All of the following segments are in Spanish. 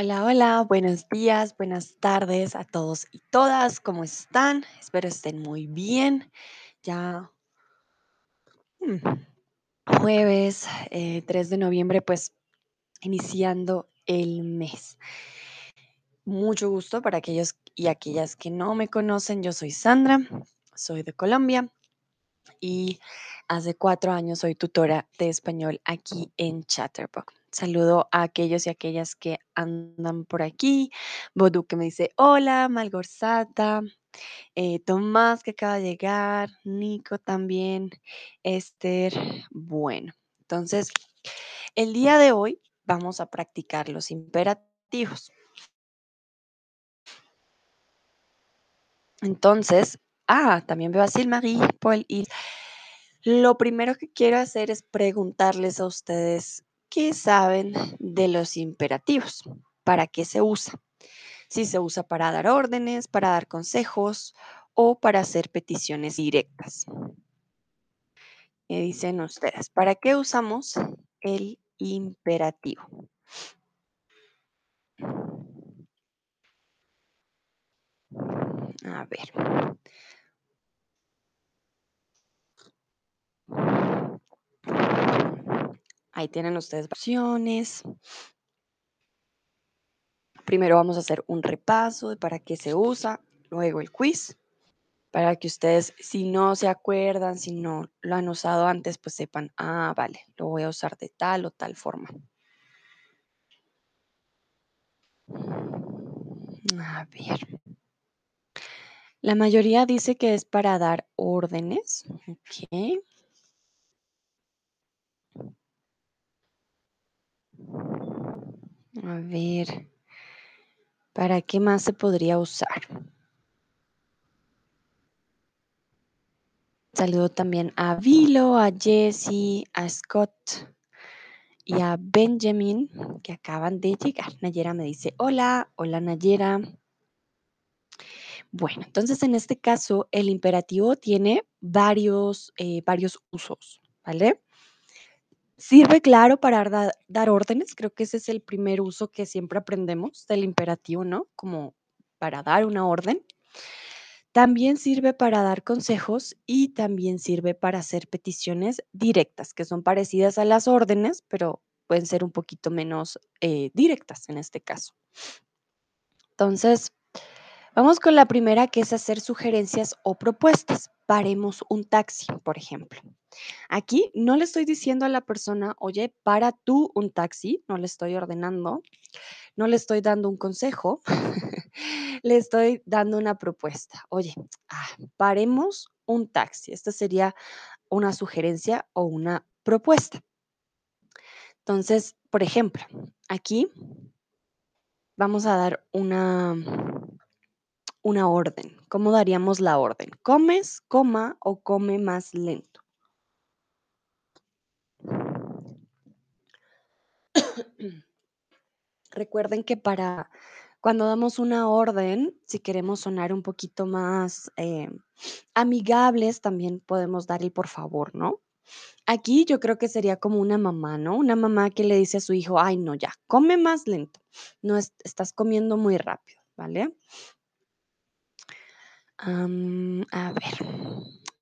Hola, hola, buenos días, buenas tardes a todos y todas, ¿cómo están? Espero estén muy bien. Ya mm, jueves eh, 3 de noviembre, pues iniciando el mes. Mucho gusto para aquellos y aquellas que no me conocen. Yo soy Sandra, soy de Colombia y hace cuatro años soy tutora de español aquí en Chatterbox. Saludo a aquellos y aquellas que andan por aquí. Bodu que me dice hola, Malgorzata, eh, Tomás que acaba de llegar, Nico también, Esther. Bueno, entonces el día de hoy vamos a practicar los imperativos. Entonces, ah, también veo a Silmarie, Paul y lo primero que quiero hacer es preguntarles a ustedes qué saben de los imperativos, para qué se usa. Si se usa para dar órdenes, para dar consejos o para hacer peticiones directas. ¿Qué dicen ustedes? ¿Para qué usamos el imperativo? A ver. Ahí tienen ustedes opciones. Primero vamos a hacer un repaso de para qué se usa, luego el quiz, para que ustedes, si no se acuerdan, si no lo han usado antes, pues sepan, ah, vale, lo voy a usar de tal o tal forma. A ver. La mayoría dice que es para dar órdenes. Ok. A ver. ¿Para qué más se podría usar? Saludo también a Vilo, a Jesse, a Scott y a Benjamin que acaban de llegar. Nayera me dice, hola, hola Nayera. Bueno, entonces en este caso el imperativo tiene varios, eh, varios usos, ¿vale? Sirve, claro, para dar, órdenes. Creo que ese es el primer uso que siempre aprendemos del imperativo, ¿no? Como para dar una orden. También sirve para dar consejos y también sirve para hacer peticiones directas, que son parecidas a las órdenes, pero pueden ser un poquito menos eh, directas en este caso. Entonces, vamos con la primera, que es hacer sugerencias o propuestas. Paremos un taxi, por ejemplo. Aquí no le estoy diciendo a la persona, oye, para tú un taxi, no le estoy ordenando, no le estoy dando un consejo, le estoy dando una propuesta. Oye, ah, paremos un taxi. Esta sería una sugerencia o una propuesta. Entonces, por ejemplo, aquí vamos a dar una, una orden. ¿Cómo daríamos la orden? ¿Comes, coma o come más lento? Recuerden que para cuando damos una orden, si queremos sonar un poquito más eh, amigables, también podemos dar el por favor, ¿no? Aquí yo creo que sería como una mamá, ¿no? Una mamá que le dice a su hijo, ay, no, ya, come más lento, no es- estás comiendo muy rápido, ¿vale? A ver,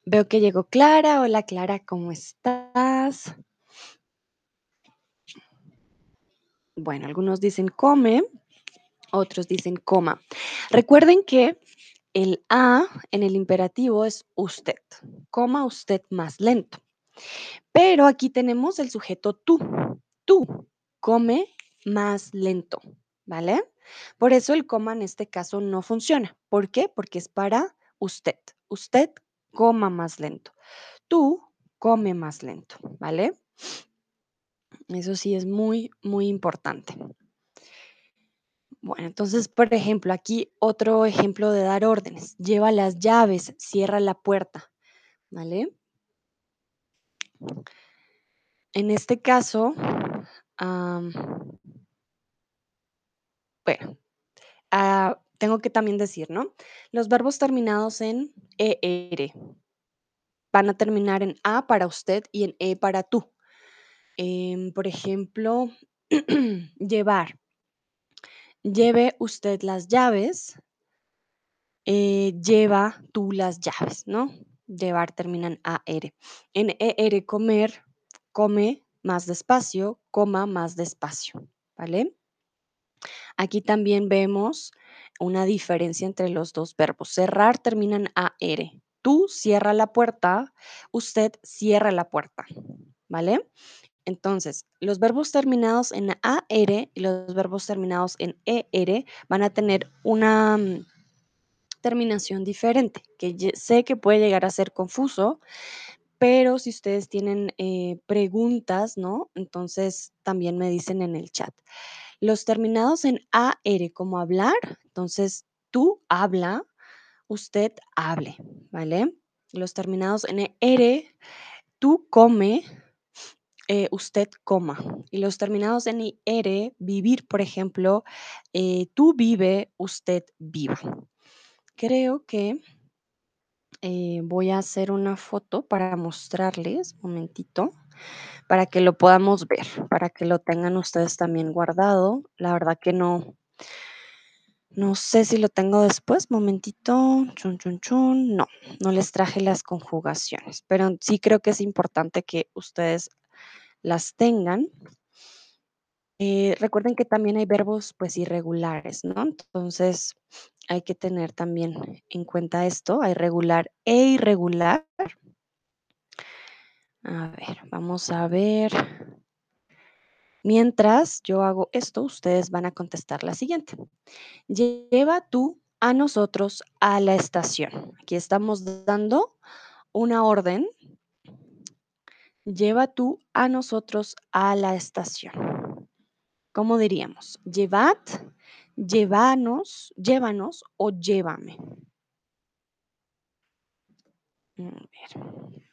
veo que llegó Clara. Hola Clara, ¿cómo estás? Bueno, algunos dicen come, otros dicen coma. Recuerden que el A en el imperativo es usted, coma usted más lento. Pero aquí tenemos el sujeto tú. Tú come más lento, ¿vale? Por eso el coma en este caso no funciona. ¿Por qué? Porque es para usted. Usted coma más lento. Tú come más lento, ¿vale? Eso sí es muy, muy importante. Bueno, entonces, por ejemplo, aquí otro ejemplo de dar órdenes. Lleva las llaves, cierra la puerta, ¿vale? En este caso, bueno, ah, tengo que también decir, ¿no? Los verbos terminados en ER van a terminar en A para usted y en E para tú. Em, por ejemplo, llevar. Lleve usted las llaves. Eh, lleva tú las llaves, ¿no? Llevar termina en AR. En ER, comer, come más despacio, coma más despacio, ¿vale? Aquí también vemos una diferencia entre los dos verbos. Cerrar termina en AR. Tú cierra la puerta, usted cierra la puerta, ¿vale? Entonces, los verbos terminados en AR y los verbos terminados en ER van a tener una mm, terminación diferente, que sé que puede llegar a ser confuso, pero si ustedes tienen eh, preguntas, ¿no? Entonces también me dicen en el chat. Los terminados en AR como hablar, entonces tú habla, usted hable, ¿vale? Los terminados en ER, tú come, eh, usted coma. Y los terminados en IR, vivir, por ejemplo, eh, tú vive, usted viva. Creo que eh, voy a hacer una foto para mostrarles, un momentito, para que lo podamos ver, para que lo tengan ustedes también guardado. La verdad que no, no sé si lo tengo después, momentito, chun, chun, chun. No, no les traje las conjugaciones, pero sí creo que es importante que ustedes las tengan. Eh, recuerden que también hay verbos pues irregulares, ¿no? Entonces hay que tener también en cuenta esto, hay regular e irregular. A ver, vamos a ver. Mientras yo hago esto, ustedes van a contestar la siguiente. Lleva tú a nosotros a la estación. Aquí estamos dando una orden. Lleva tú a nosotros a la estación. ¿Cómo diríamos? Llevad, llévanos, llévanos o llévame. A ver.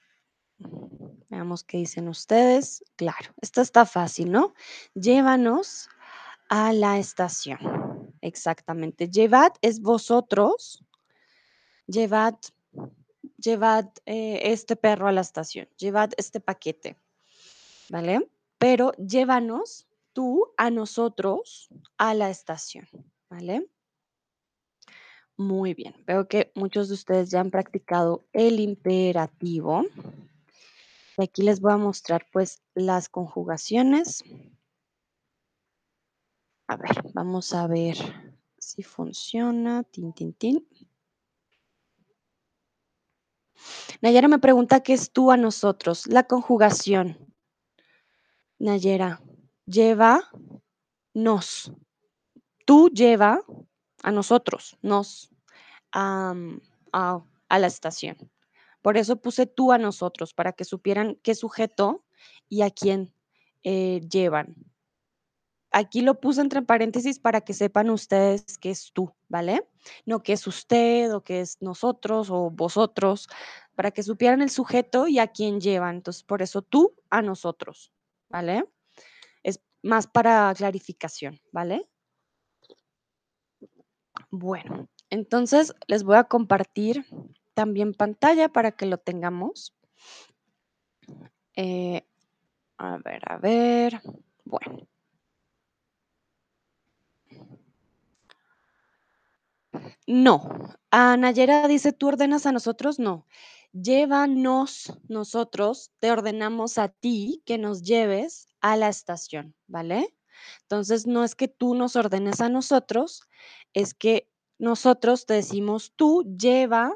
Veamos qué dicen ustedes. Claro, esta está fácil, ¿no? Llévanos a la estación. Exactamente. Llevad es vosotros. Llevad, llevad eh, este perro a la estación. Llevad este paquete. ¿Vale? Pero llévanos tú a nosotros a la estación. ¿Vale? Muy bien. Veo que muchos de ustedes ya han practicado el imperativo. Y aquí les voy a mostrar pues las conjugaciones. A ver, vamos a ver si funciona. Tin, tin, tin. Nayera me pregunta qué es tú a nosotros. La conjugación. Nayera, lleva, nos. Tú lleva a nosotros, nos, a, a la estación. Por eso puse tú a nosotros, para que supieran qué sujeto y a quién eh, llevan. Aquí lo puse entre paréntesis para que sepan ustedes qué es tú, ¿vale? No que es usted o que es nosotros o vosotros, para que supieran el sujeto y a quién llevan. Entonces, por eso tú a nosotros, ¿vale? Es más para clarificación, ¿vale? Bueno, entonces les voy a compartir también pantalla para que lo tengamos. Eh, a ver, a ver. Bueno. No. A Nayera dice, ¿tú ordenas a nosotros? No. Llévanos nosotros, te ordenamos a ti que nos lleves a la estación, ¿vale? Entonces, no es que tú nos ordenes a nosotros, es que nosotros te decimos, tú lleva,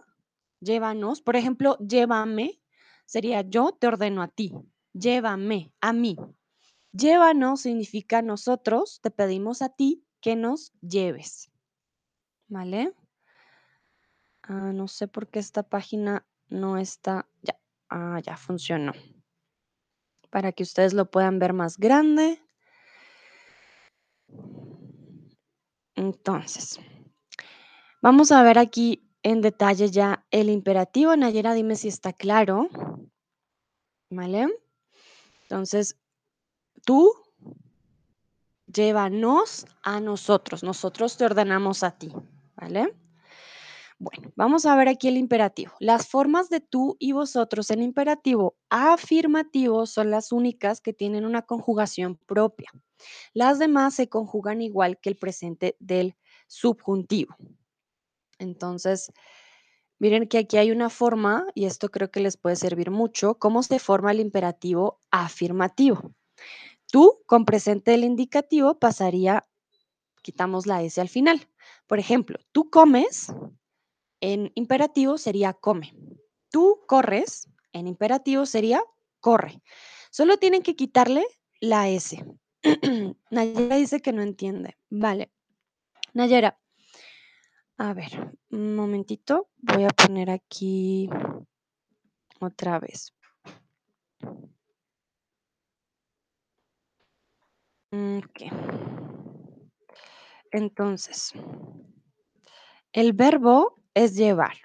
llévanos. Por ejemplo, llévame sería yo te ordeno a ti, llévame a mí. Llévanos significa nosotros te pedimos a ti que nos lleves, ¿vale? Ah, no sé por qué esta página no está. Ya. Ah, ya funcionó. Para que ustedes lo puedan ver más grande. Entonces, vamos a ver aquí en detalle ya el imperativo. Nayera, dime si está claro. ¿Vale? Entonces, tú llévanos a nosotros. Nosotros te ordenamos a ti. ¿Vale? Bueno, vamos a ver aquí el imperativo. Las formas de tú y vosotros en imperativo afirmativo son las únicas que tienen una conjugación propia. Las demás se conjugan igual que el presente del subjuntivo. Entonces, miren que aquí hay una forma, y esto creo que les puede servir mucho, cómo se forma el imperativo afirmativo. Tú, con presente del indicativo, pasaría, quitamos la S al final. Por ejemplo, tú comes, en imperativo sería come. Tú corres, en imperativo sería corre. Solo tienen que quitarle la S. Nayera dice que no entiende. Vale. Nayera, a ver, un momentito. Voy a poner aquí otra vez. Ok. Entonces, el verbo es llevar.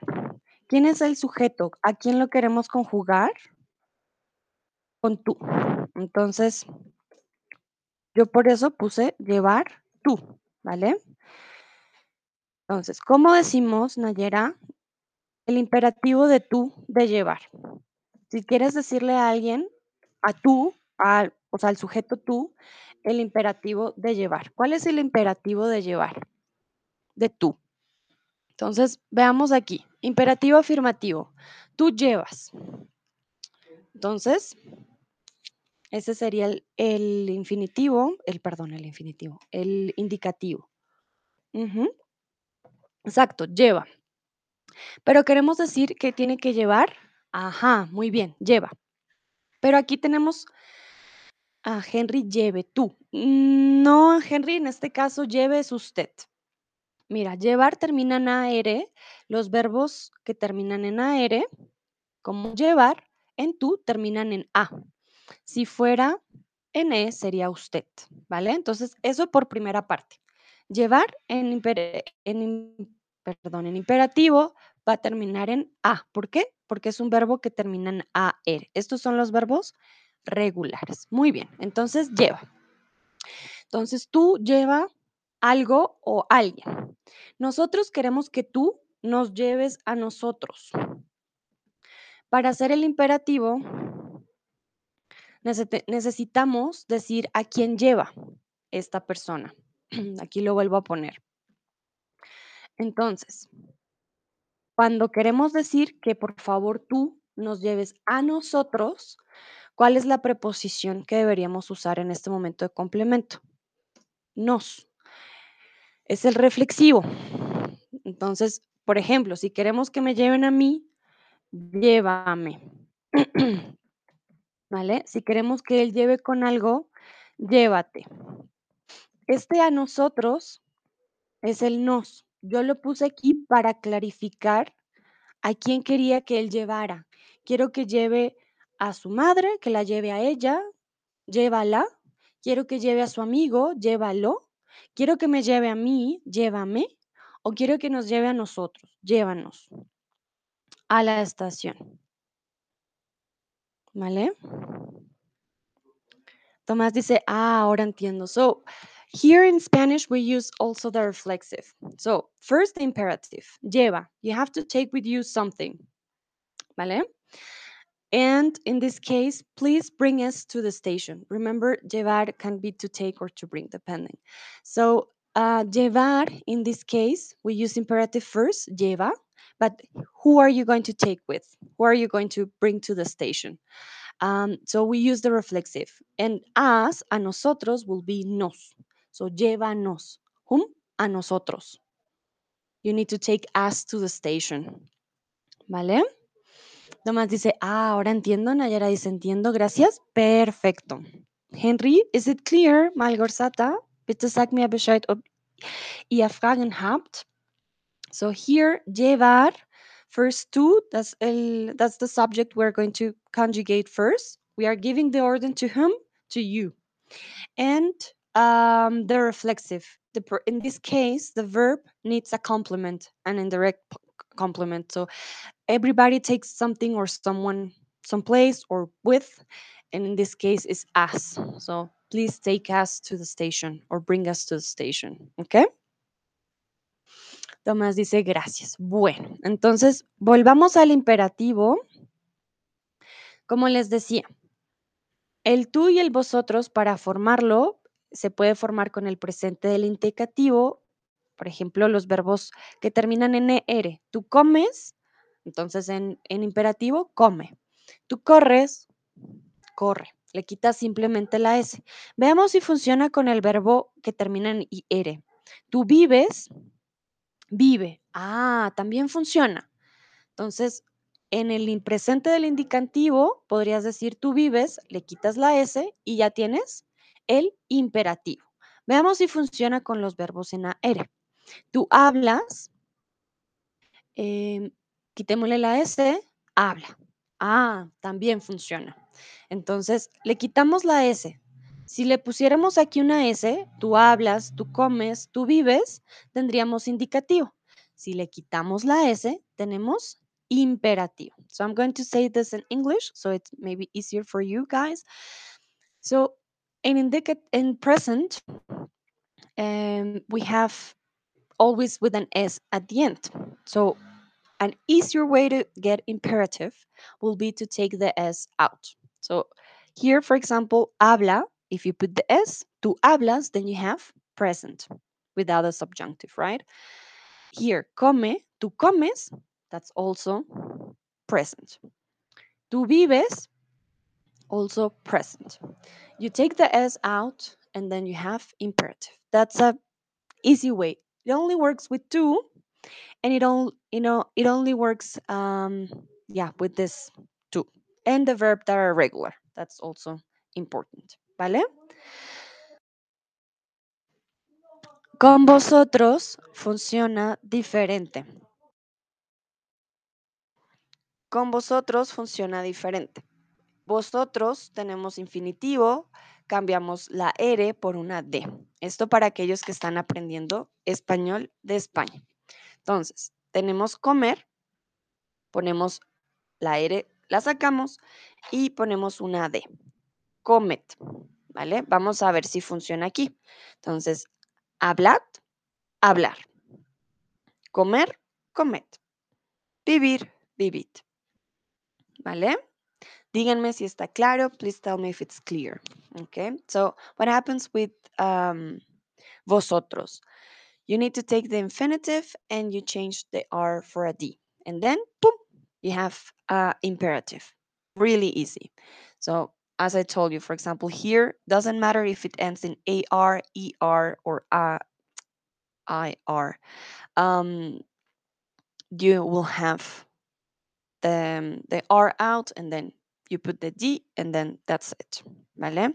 ¿Quién es el sujeto? ¿A quién lo queremos conjugar? Con tú. Entonces, yo por eso puse llevar tú, ¿vale? Entonces, ¿cómo decimos, Nayera, el imperativo de tú de llevar? Si quieres decirle a alguien, a tú, al, o sea, al sujeto tú, el imperativo de llevar. ¿Cuál es el imperativo de llevar? De tú. Entonces, veamos aquí. Imperativo afirmativo. Tú llevas. Entonces, ese sería el, infinitivo, el perdón, el infinitivo, el indicativo. Ujú. Exacto, lleva. Pero queremos decir que tiene que llevar. Ajá, muy bien, lleva. Pero aquí tenemos a Henry lleve tú. No, Henry, en este caso, lleve es usted. Mira, llevar termina en AR. Los verbos que terminan en AR, como llevar, en tú terminan en A. Si fuera en E, sería usted, ¿vale? Entonces, eso por primera parte. Llevar en, imperativo va a terminar en A. ¿Por qué? Porque es un verbo que termina en AR. Estos son los verbos regulares. Muy bien, entonces lleva. Entonces tú lleva algo o alguien. Nosotros queremos que tú nos lleves a nosotros. Para hacer el imperativo, necesitamos decir a quién lleva esta persona. Aquí lo vuelvo a poner. Entonces, cuando queremos decir que por favor tú nos lleves a nosotros, ¿cuál es la preposición que deberíamos usar en este momento de complemento? Nos. Es el reflexivo. Entonces, por ejemplo, si queremos que me lleven a mí, llévame. ¿Vale? Si queremos que él lleve con algo, llévate. Este a nosotros es el nos. Yo lo puse aquí para clarificar a quién quería que él llevara. Quiero que lleve a su madre, que la lleve a ella, llévala. Quiero que lleve a su amigo, llévalo. Quiero que me lleve a mí, llévame. O quiero que nos lleve a nosotros, llévanos a la estación. ¿Vale? Tomás dice, ah, ahora entiendo. So, here in Spanish, we use also the reflexive. So, first imperative, lleva. You have to take with you something. ¿Vale? And in this case, please bring us to the station. Remember, llevar can be to take or to bring, depending. So, uh, llevar, in this case, we use imperative first, lleva, but who are you going to take with? Who are you going to bring to the station? Um, so we use the reflexive. And us, a nosotros, will be nos. So, llévanos. Whom? A nosotros. You need to take us to the station. ¿Vale? Tomás dice, ah, ahora entiendo. Nayara dice, entiendo, gracias. Perfecto. Henry, is it clear? Malgorzata, bitte sag mir Bescheid, ob ihr Fragen habt. So here, llevar, first two, that's, el, that's the subject we're going to conjugate first. We are giving the order to whom? To you. And um, the reflexive. The, per- in this case, the verb needs a complement, an indirect p- complement. So everybody takes something or someone someplace or with and in this case is us so please take us to the station or bring us to the station okay Tomás dice gracias. Bueno, entonces volvamos al imperativo. Como les decía, el tú y el vosotros para formarlo se puede formar con el presente del indicativo, por ejemplo, los verbos que terminan en er. Tú comes, entonces en, imperativo, come. Tú corres, corre. Le quitas simplemente la S. Veamos si funciona con el verbo que termina en IR. Tú vives, vive. Ah, también funciona. Entonces, en el impresente del indicativo podrías decir tú vives, le quitas la S y ya tienes el imperativo. Veamos si funciona con los verbos en AR. Tú hablas, em, quitémosle la S, habla. Ah, también funciona. Entonces, le quitamos la S. Si le pusiéramos aquí una S, tú hablas, tú comes, tú vives, tendríamos indicativo. Si le quitamos la S, tenemos imperativo. So I'm going to say this in English so it's maybe easier for you guys. So in present, um, we have always with an S at the end. So an easier way to get imperative will be to take the S out. So here, for example, habla, if you put the S, tú hablas, then you have present without a subjunctive, right? Here, come, tú comes, that's also present. Tú vives, also present. You take the S out and then you have imperative. That's a easy way. It only works with two and it all you know it only works um yeah with this two and the verb that are regular. That's also important. ¿Vale? Con vosotros funciona diferente. Con vosotros funciona diferente. Vosotros tenemos infinitivo, cambiamos la R por una D. Esto para aquellos que están aprendiendo español de España. Entonces, tenemos comer, ponemos la R, la sacamos y ponemos una D. Comet, ¿vale? Vamos a ver si funciona aquí. Entonces, hablad, hablar. Comer, comed. Vivir, vivid. ¿Vale? Díganme si está claro. Please tell me if it's clear. Okay. So, what happens with um, vosotros? You need to take the infinitive and you change the R for a D. And then, boom, you have uh, imperative. Really easy. So, as I told you, for example, here doesn't matter if it ends in AR, ER, or IR. Um, you will have the, the R out and then you put the D and then that's it. ¿Vale?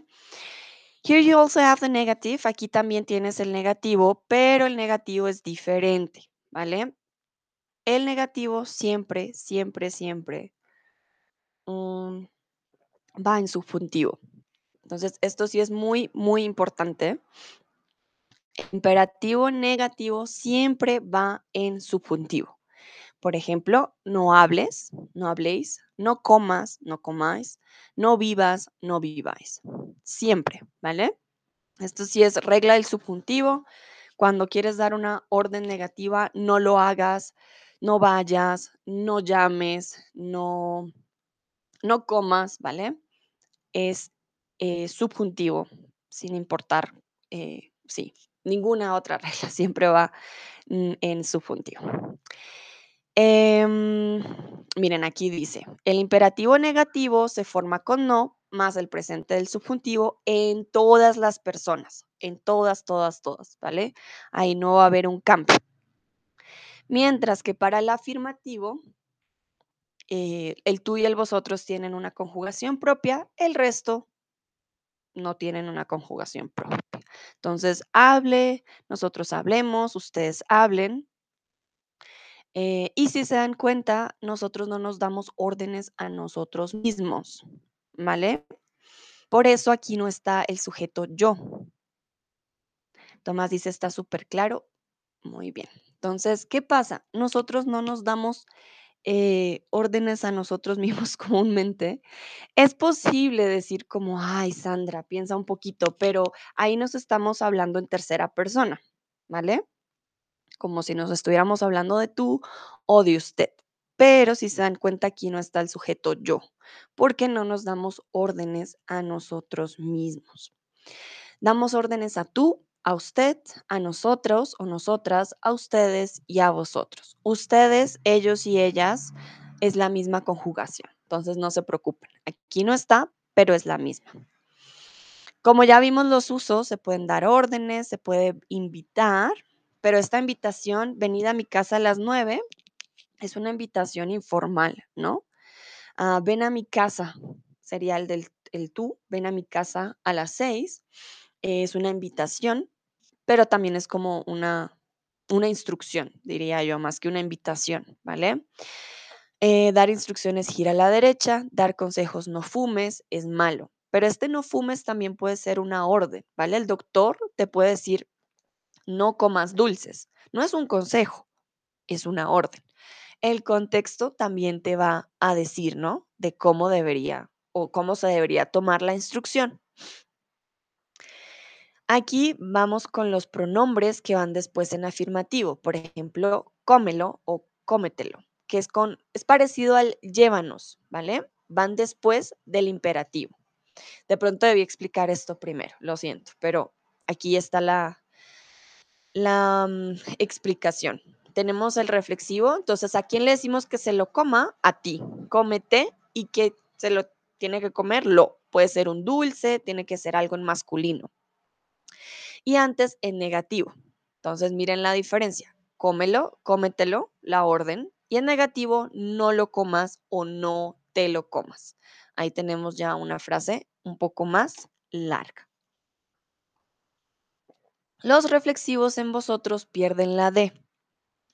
Here you also have the negative. Aquí también tienes el negativo, pero el negativo es diferente. ¿Vale? El negativo siempre, siempre, siempre um, va en subjuntivo. Entonces, esto sí es muy, muy importante. Imperativo negativo siempre va en subjuntivo. Por ejemplo, no hables, no habléis, no comas, no comáis, no vivas, no viváis. Siempre, ¿vale? Esto sí es regla del subjuntivo. Cuando quieres dar una orden negativa, no lo hagas, no vayas, no llames, no, no comas, ¿vale? Es eh, subjuntivo, sin importar, eh, sí, ninguna otra regla, siempre va en subjuntivo. Em, miren, aquí dice, el imperativo negativo se forma con no más el presente del subjuntivo en todas las personas, en todas, todas, todas, ¿vale? Ahí no va a haber un cambio. Mientras que para el afirmativo, eh, el tú y el vosotros tienen una conjugación propia, el resto no tienen una conjugación propia. Entonces, hable, nosotros hablemos, ustedes hablen. Eh, y si se dan cuenta, nosotros no nos damos órdenes a nosotros mismos, ¿vale? Por eso aquí no está el sujeto yo. Tomás dice, está súper claro. Muy bien. Entonces, ¿qué pasa? Nosotros no nos damos eh, órdenes a nosotros mismos comúnmente. Es posible decir como, ay, Sandra, piensa un poquito, pero ahí nos estamos hablando en tercera persona, ¿vale? Como si nos estuviéramos hablando de tú o de usted. Pero si se dan cuenta, aquí no está el sujeto yo, porque no nos damos órdenes a nosotros mismos. Damos órdenes a tú, a usted, a nosotros o nosotras, a ustedes y a vosotros. Ustedes, ellos y ellas es la misma conjugación, entonces no se preocupen. Aquí no está, pero es la misma. Como ya vimos los usos, se pueden dar órdenes, se puede invitar, pero esta invitación, venida a mi casa a las nueve, es una invitación informal, ¿no? Ah, ven a mi casa, sería el del el tú, ven a mi casa a las seis, es una invitación, pero también es como una, una instrucción, diría yo, más que una invitación, ¿vale? Eh, dar instrucciones gira a la derecha, dar consejos no fumes es malo, pero este no fumes también puede ser una orden, ¿vale? El doctor te puede decir no comas dulces, no es un consejo, es una orden. El contexto también te va a decir, ¿no? De cómo debería o cómo se debería tomar la instrucción. Aquí vamos con los pronombres que van después en afirmativo. Por ejemplo, cómelo o cómetelo, que es, con, es parecido al llévanos, ¿vale? Van después del imperativo. De pronto debí explicar esto primero, lo siento, pero aquí está la, la mm, explicación. Tenemos el reflexivo, entonces, ¿a quién le decimos que se lo coma? A ti, cómete y que se lo tiene que comer lo. Puede ser un dulce, tiene que ser algo en masculino. Y antes en negativo. Entonces, miren la diferencia. Cómelo, cómetelo, la orden. Y en negativo, no lo comas o no te lo comas. Ahí tenemos ya una frase un poco más larga. Los reflexivos en vosotros pierden la D.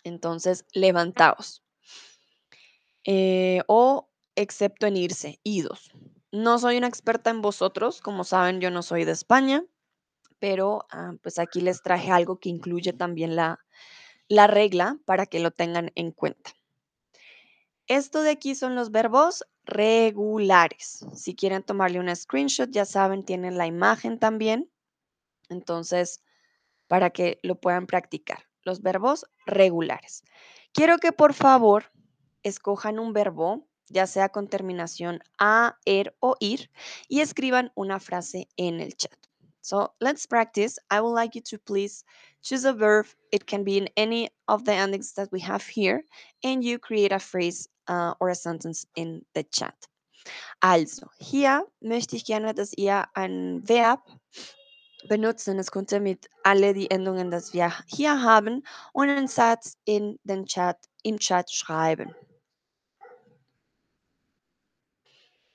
Entonces, levantaos. Eh, o excepto en irse, idos. No soy una experta en vosotros, como saben, yo no soy de España, pero ah, pues aquí les traje algo que incluye también la, la regla para que lo tengan en cuenta. Esto de aquí son los verbos regulares. Si quieren tomarle una screenshot, ya saben, tienen la imagen también. Entonces, para que lo puedan practicar. Los verbos regulares. Quiero que por favor escojan un verbo, ya sea con terminación a, er o ir, y escriban una frase en el chat. So let's practice. I would like you to please choose a verb. It can be in any of the endings that we have here, and you create a phrase uh, or a sentence in the chat. Also, hier möchte ich gerne, dass ihr ein Verb benutzen. Es könnte mit alle die Endungen, das wir hier haben, und einen Satz in den Chat, im Chat schreiben.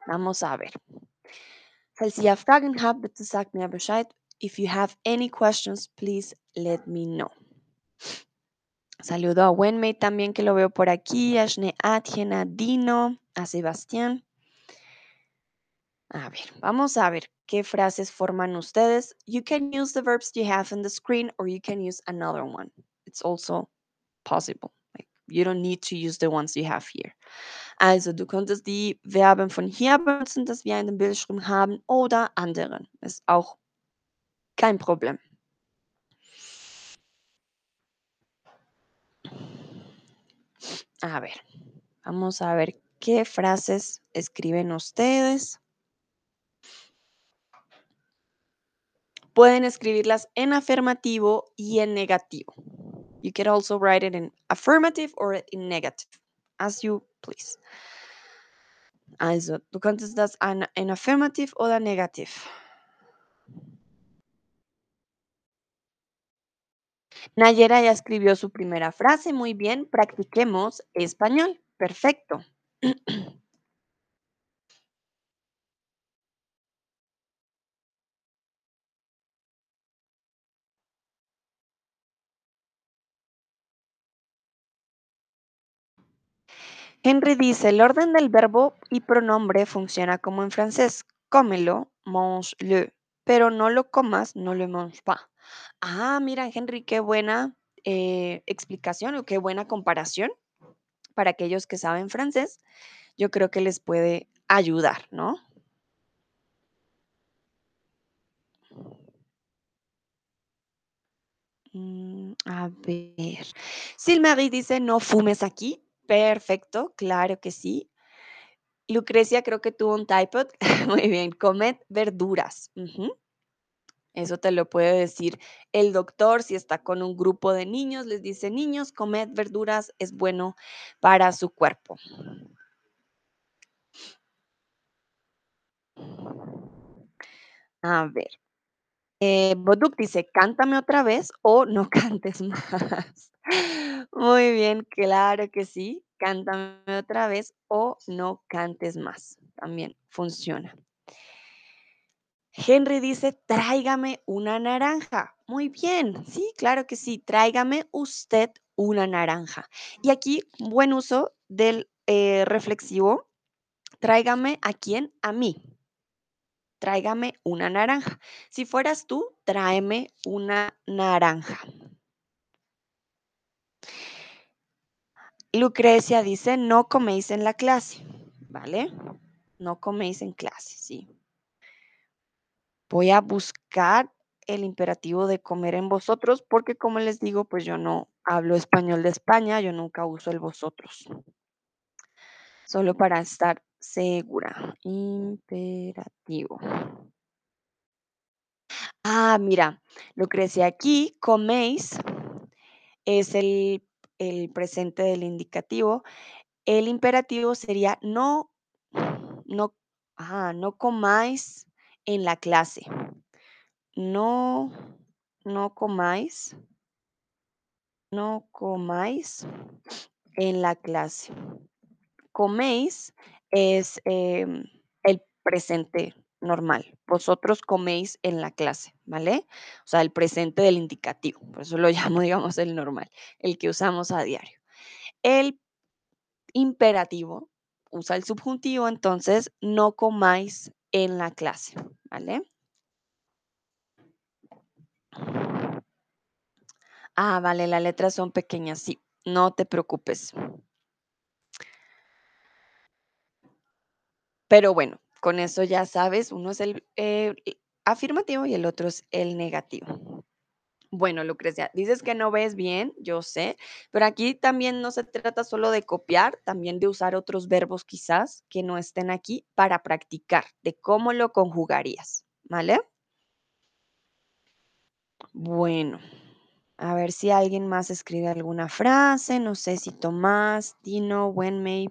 Vamos a ver. Falls ihr Fragen habt, bitte sagt mir Bescheid. If you have any questions, please let me know. Saludo a Wenmei también que lo veo por aquí, a Atien, a Dino, a Sebastián. A ver, vamos a ver qué frases forman ustedes. You can use the verbs you have in the screen or you can use another one. It's also possible. You don't need to use the ones you have here. Also, du könntest die Verben von hier benutzen, das wir in dem Bildschirm haben, oder anderen. Ist auch kein Problem. A ver, vamos a ver qué frases escriben ustedes. Pueden escribirlas en afirmativo y en negativo. You can also write it in affirmative or in negative, as you please. Also, du könntest das an, in affirmative oder negativ. Nayera ya escribió su primera frase. Muy bien, practiquemos español. Perfecto. Henry dice, el orden del verbo y pronombre funciona como en francés. Cómelo, mange-le, pero no lo comas, no le mange pas. Ah, mira, Henry, qué buena eh, explicación o qué buena comparación para aquellos que saben francés. Yo creo que les puede ayudar, ¿no? Mm, A ver. Silmarie dice: "No fumes aquí". Perfecto, claro que sí. Lucrecia creo que tuvo un typo. Muy bien, comed verduras. Eso te lo puede decir el doctor si está con un grupo de niños, les dice: "Niños, comed verduras, es bueno para su cuerpo". A ver, eh, Boduk dice: "Cántame otra vez o no cantes más". Muy bien, claro que sí. Cántame otra vez o no cantes más. También funciona. Henry dice: "Tráigame una naranja". Muy bien, sí, claro que sí. Tráigame usted una naranja. Y aquí, buen uso del, eh, reflexivo. ¿Tráigame a quién? A mí. Tráigame una naranja. Si fueras tú, tráeme una naranja. Lucrecia dice: "No coméis en la clase", ¿vale? No coméis en clase, sí. Voy a buscar el imperativo de comer en vosotros, porque como les digo, pues yo no hablo español de España, yo nunca uso el vosotros. Solo para estar segura. Imperativo. Ah, mira, Lucrecia, aquí coméis es el el presente del indicativo. El imperativo sería no no ajá, no comáis en la clase. No, no comáis no comáis en la clase. Coméis es, em, el presente normal. Vosotros coméis en la clase, ¿vale? O sea, el presente del indicativo. Por eso lo llamo, digamos, el normal, el que usamos a diario. El imperativo usa el subjuntivo, entonces, no comáis en la clase, ¿vale? Ah, vale, las letras son pequeñas, sí, no te preocupes. Pero bueno, con eso ya sabes, uno es el, eh, afirmativo y el otro es el negativo. Bueno, Lucrecia, dices que no ves bien, yo sé, pero aquí también no se trata solo de copiar, también de usar otros verbos quizás que no estén aquí para practicar de cómo lo conjugarías, ¿vale? Bueno, a ver si alguien más escribe alguna frase, no sé si Tomás, Tino, Wenmei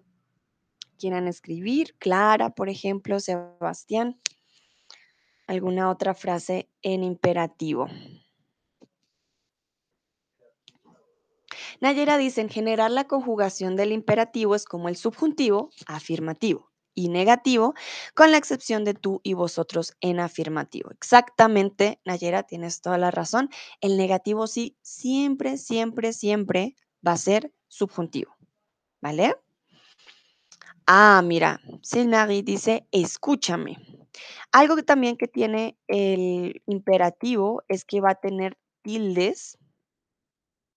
quieran escribir, Clara, por ejemplo, Sebastián. ¿Alguna otra frase en imperativo? Nayera dice, en general la conjugación del imperativo es como el subjuntivo, afirmativo, y negativo, con la excepción de tú y vosotros en afirmativo. Exactamente, Nayera, tienes toda la razón. El negativo sí, siempre, siempre, siempre va a ser subjuntivo, ¿vale? Ah, mira, Silmarie dice, escúchame. Algo que también que tiene el imperativo es que va a tener tildes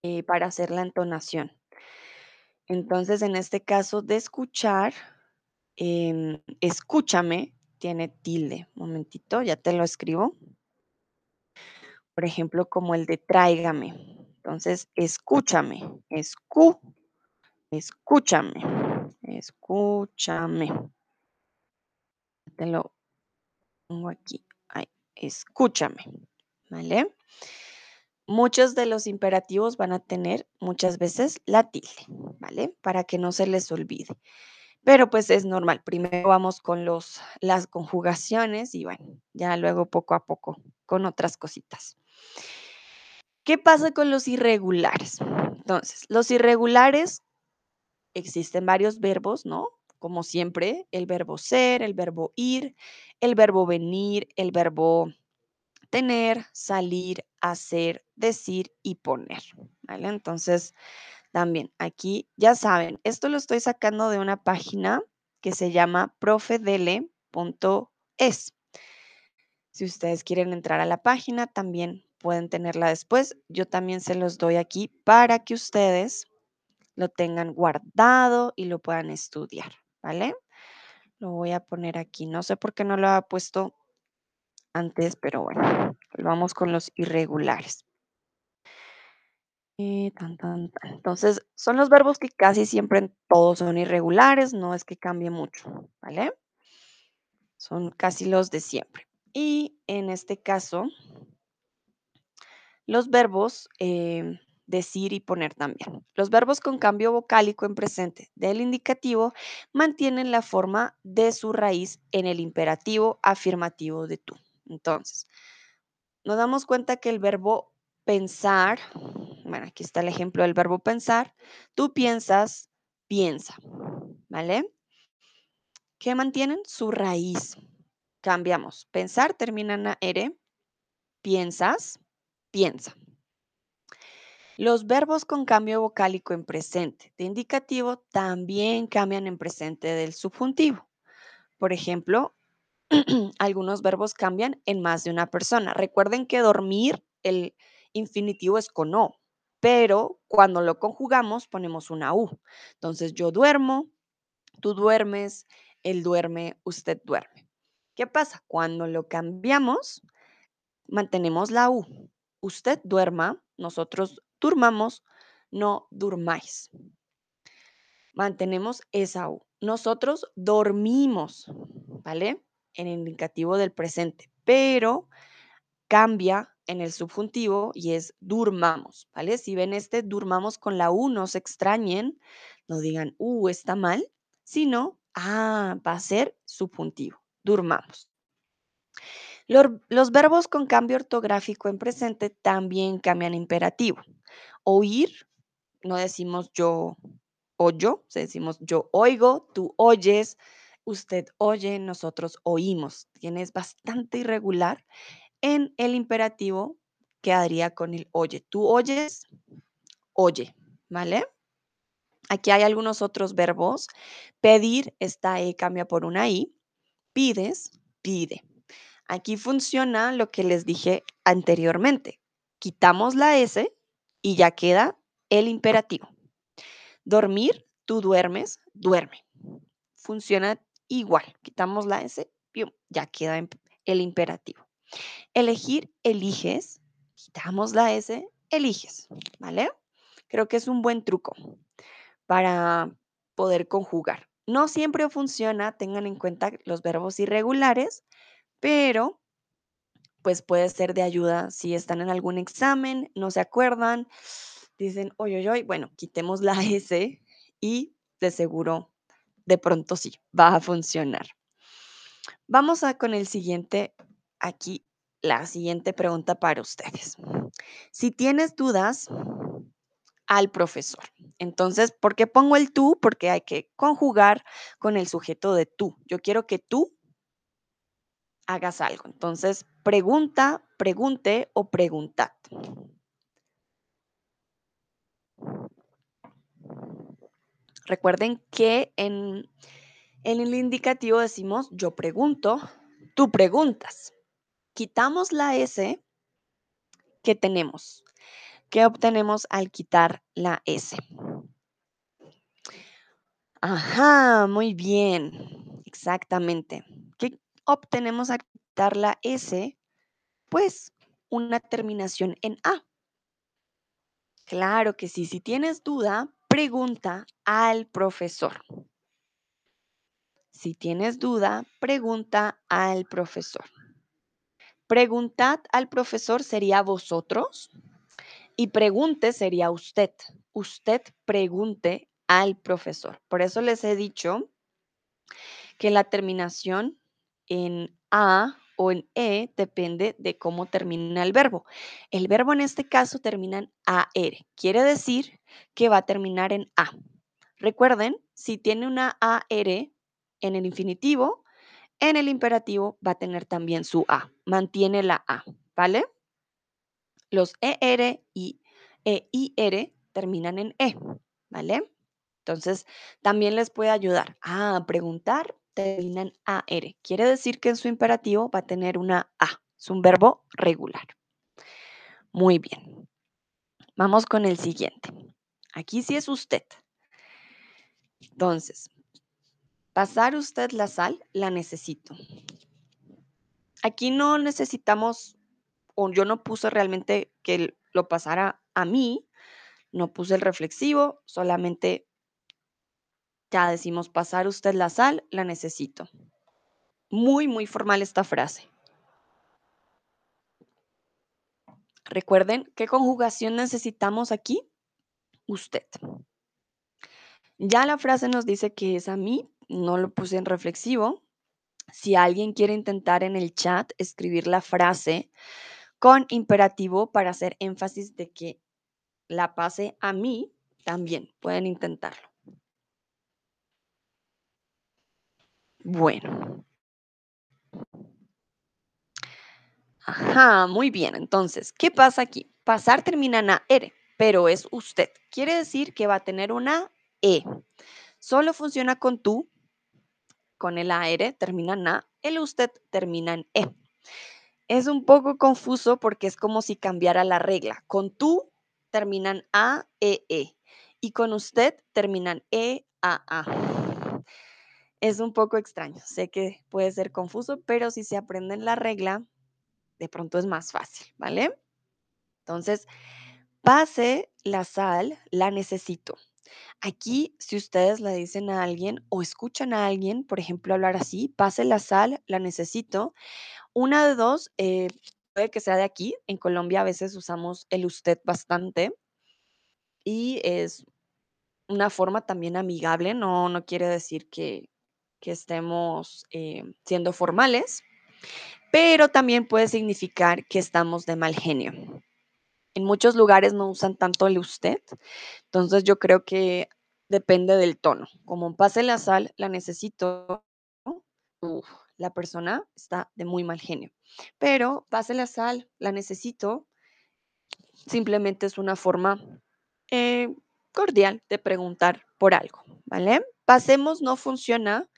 eh, para hacer la entonación. Entonces, en este caso de escuchar, em, escúchame tiene tilde. Momentito, ya te lo escribo. Por ejemplo, como el de tráigame. Entonces, escúchame, escu, escúchame, escúchame. Te lo pongo aquí. Escúchame, ¿vale? Muchos de los imperativos van a tener muchas veces la tilde, ¿vale? Para que no se les olvide. Pero pues es normal. Primero vamos con los, las conjugaciones y bueno, ya luego poco a poco con otras cositas. ¿Qué pasa con los irregulares? Entonces, los irregulares existen varios verbos, ¿no? Como siempre, el verbo ser, el verbo ir, el verbo venir, el verbo tener, salir, hacer, decir y poner, ¿vale? Entonces, también aquí, ya saben, esto lo estoy sacando de una página que se llama profedele.es. Si ustedes quieren entrar a la página, también pueden tenerla después. Yo también se los doy aquí para que ustedes lo tengan guardado y lo puedan estudiar, ¿vale? Lo voy a poner aquí. No sé por qué no lo ha puesto antes, pero bueno, vamos con los irregulares. tan, tan, tan. Entonces, son los verbos que casi siempre todos son irregulares, no es que cambie mucho, ¿vale? Son casi los de siempre. Y en este caso, los verbos em, decir y poner también. Los verbos con cambio vocálico en presente del indicativo mantienen la forma de su raíz en el imperativo afirmativo de tú. Entonces, nos damos cuenta que el verbo pensar, bueno, aquí está el ejemplo del verbo pensar, tú piensas, piensa, ¿vale? ¿Qué mantienen? Su raíz. Cambiamos. Pensar termina en R. Piensas, piensa. Los verbos con cambio vocálico en presente de indicativo también cambian en presente del subjuntivo. Por ejemplo, algunos verbos cambian en más de una persona. Recuerden que dormir, el infinitivo es con O, pero cuando lo conjugamos ponemos una U. Entonces yo duermo, tú duermes, él duerme, usted duerme. ¿Qué pasa? Cuando lo cambiamos, mantenemos la U. Usted duerma, nosotros durmamos, no durmáis. Mantenemos esa U. Nosotros dormimos, ¿vale? En indicativo del presente, pero cambia en el subjuntivo y es durmamos, ¿vale? Si ven este durmamos con la U, no se extrañen, no digan, uh, está mal, sino, ah, va a ser subjuntivo, durmamos. Los, verbos con cambio ortográfico en presente también cambian imperativo. Oír, no decimos yo oyo, decimos yo oigo, tú oyes, usted oye, nosotros oímos. Tienes bastante irregular. En el imperativo quedaría con el oye. Tú oyes, oye, ¿vale? Aquí hay algunos otros verbos. Pedir, esta E cambia por una I. Pides, pide. Aquí funciona lo que les dije anteriormente. Quitamos la S y ya queda el imperativo. Dormir, tú duermes, duerme. Funciona igual. Quitamos la S, ya queda el imperativo. Elegir, eliges. Quitamos la S, eliges. ¿Vale? Creo que es un buen truco para poder conjugar. No siempre funciona, tengan en cuenta los verbos irregulares, pero pues puede ser de ayuda si están en algún examen, no se acuerdan, dicen, oye, oye, oye, bueno, quitemos la S y de seguro, de pronto sí, va a funcionar. Vamos a con el siguiente, aquí, la siguiente pregunta para ustedes. Si tienes dudas, al profesor. Entonces, ¿por qué pongo el tú? Porque hay que conjugar con el sujeto de tú. Yo quiero que tú hagas algo. Entonces, pregunta, pregunte o preguntad. Recuerden que en, en, el indicativo decimos yo pregunto, tú preguntas. Quitamos la S que tenemos. ¿Qué obtenemos al quitar la S? Ajá, muy bien. Exactamente. ¿Qué obtenemos al quitar la S, pues una terminación en A. Claro que sí, si tienes duda, pregunta al profesor. Si tienes duda, pregunta al profesor. Preguntad al profesor sería vosotros y pregunte sería usted. Usted pregunte al profesor. Por eso les he dicho que la terminación en A o en E depende de cómo termina el verbo. El verbo en este caso termina en AR. Quiere decir que va a terminar en A. Recuerden, si tiene una AR en el infinitivo, en el imperativo va a tener también su A. Mantiene la A, ¿vale? Los ER y EIR terminan en E, ¿vale? Entonces, también les puede ayudar a preguntar termina en AR. Quiere decir que en su imperativo va a tener una A. Es un verbo regular. Muy bien. Vamos con el siguiente. Aquí sí es usted. Entonces, pasar usted la sal, la necesito. Aquí no necesitamos, o yo no puse realmente que lo pasara a mí, no puse el reflexivo, solamente ya decimos pasar usted la sal, la necesito. Muy, muy formal esta frase. Recuerden, ¿qué conjugación necesitamos aquí? Usted. Ya la frase nos dice que es a mí, no lo puse en reflexivo. Si alguien quiere intentar en el chat escribir la frase con imperativo para hacer énfasis de que la pase a mí, también pueden intentarlo. Bueno. Ajá, muy bien. Entonces, ¿qué pasa aquí? Pasar termina en AR, pero es usted. Quiere decir que va a tener una E. Solo funciona con tú, con el AR termina en A, el usted termina en E. Es un poco confuso porque es como si cambiara la regla. Con tú terminan A, E, E. Y con usted terminan E, A, A. Es un poco extraño. Sé que puede ser confuso, pero si se aprenden la regla, de pronto es más fácil, ¿vale? Entonces, pase la sal, la necesito. Aquí, si ustedes le dicen a alguien o escuchan a alguien, por ejemplo, hablar así, pase la sal, la necesito. Una de dos, eh, puede que sea de aquí. En Colombia a veces usamos el usted bastante y es una forma también amigable, no, no quiere decir que, que estemos eh, siendo formales, pero también puede significar que estamos de mal genio. En muchos lugares no usan tanto el usted, entonces yo creo que depende del tono. Como pase la sal, la necesito, la persona está de muy mal genio. Pero pase la sal, la necesito, simplemente es una forma eh, cordial de preguntar por algo, ¿vale? Pasemos no funciona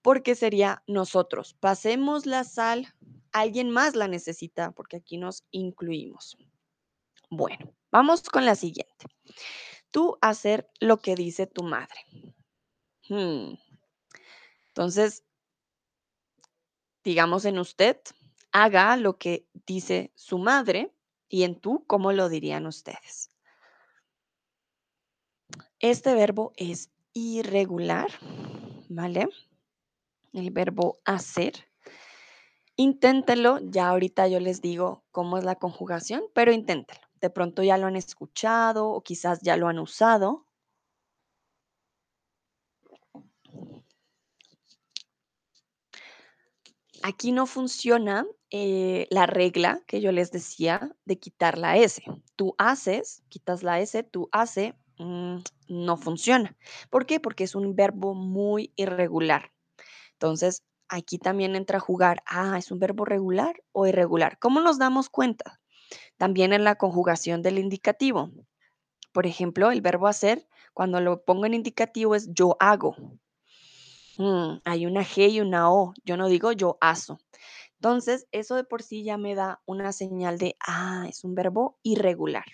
porque sería nosotros. Pasemos la sal, alguien más la necesita porque aquí nos incluimos. Bueno, vamos con la siguiente. Tú hacer lo que dice tu madre. Hmm. Entonces, digamos en usted, haga lo que dice su madre y en tú, ¿cómo lo dirían ustedes? Este verbo es irregular, ¿vale? El verbo hacer. Inténtelo, ya ahorita yo les digo cómo es la conjugación, pero inténtelo. De pronto ya lo han escuchado o quizás ya lo han usado. Aquí no funciona eh, la regla que yo les decía de quitar la S. Tú haces, quitas la S, tú hace, mm, no funciona. ¿Por qué? Porque es un verbo muy irregular. Entonces, aquí también entra a jugar, ah, ¿es un verbo regular o irregular? ¿Cómo nos damos cuenta? También en la conjugación del indicativo. Por ejemplo, el verbo hacer, cuando lo pongo en indicativo es yo hago. Mm, hay una G y una O. Yo no digo yo hago. Entonces, eso de por sí ya me da una señal de, ah, es un verbo irregular.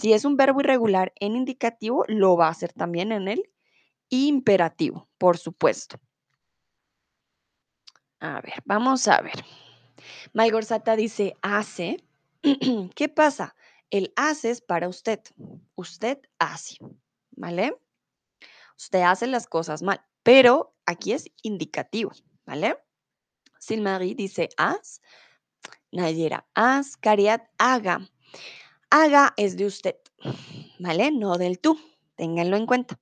Si es un verbo irregular en indicativo, lo va a hacer también en el imperativo, por supuesto. A ver, vamos a ver. Malgorzata dice hace. ¿Qué pasa? El hace es para usted. Usted hace, ¿vale? Usted hace las cosas mal, pero aquí es indicativo, ¿vale? Silmarie dice haz. Nayera, haz. Cariat, haga. Haga es de usted, ¿vale? No del tú. Ténganlo en cuenta.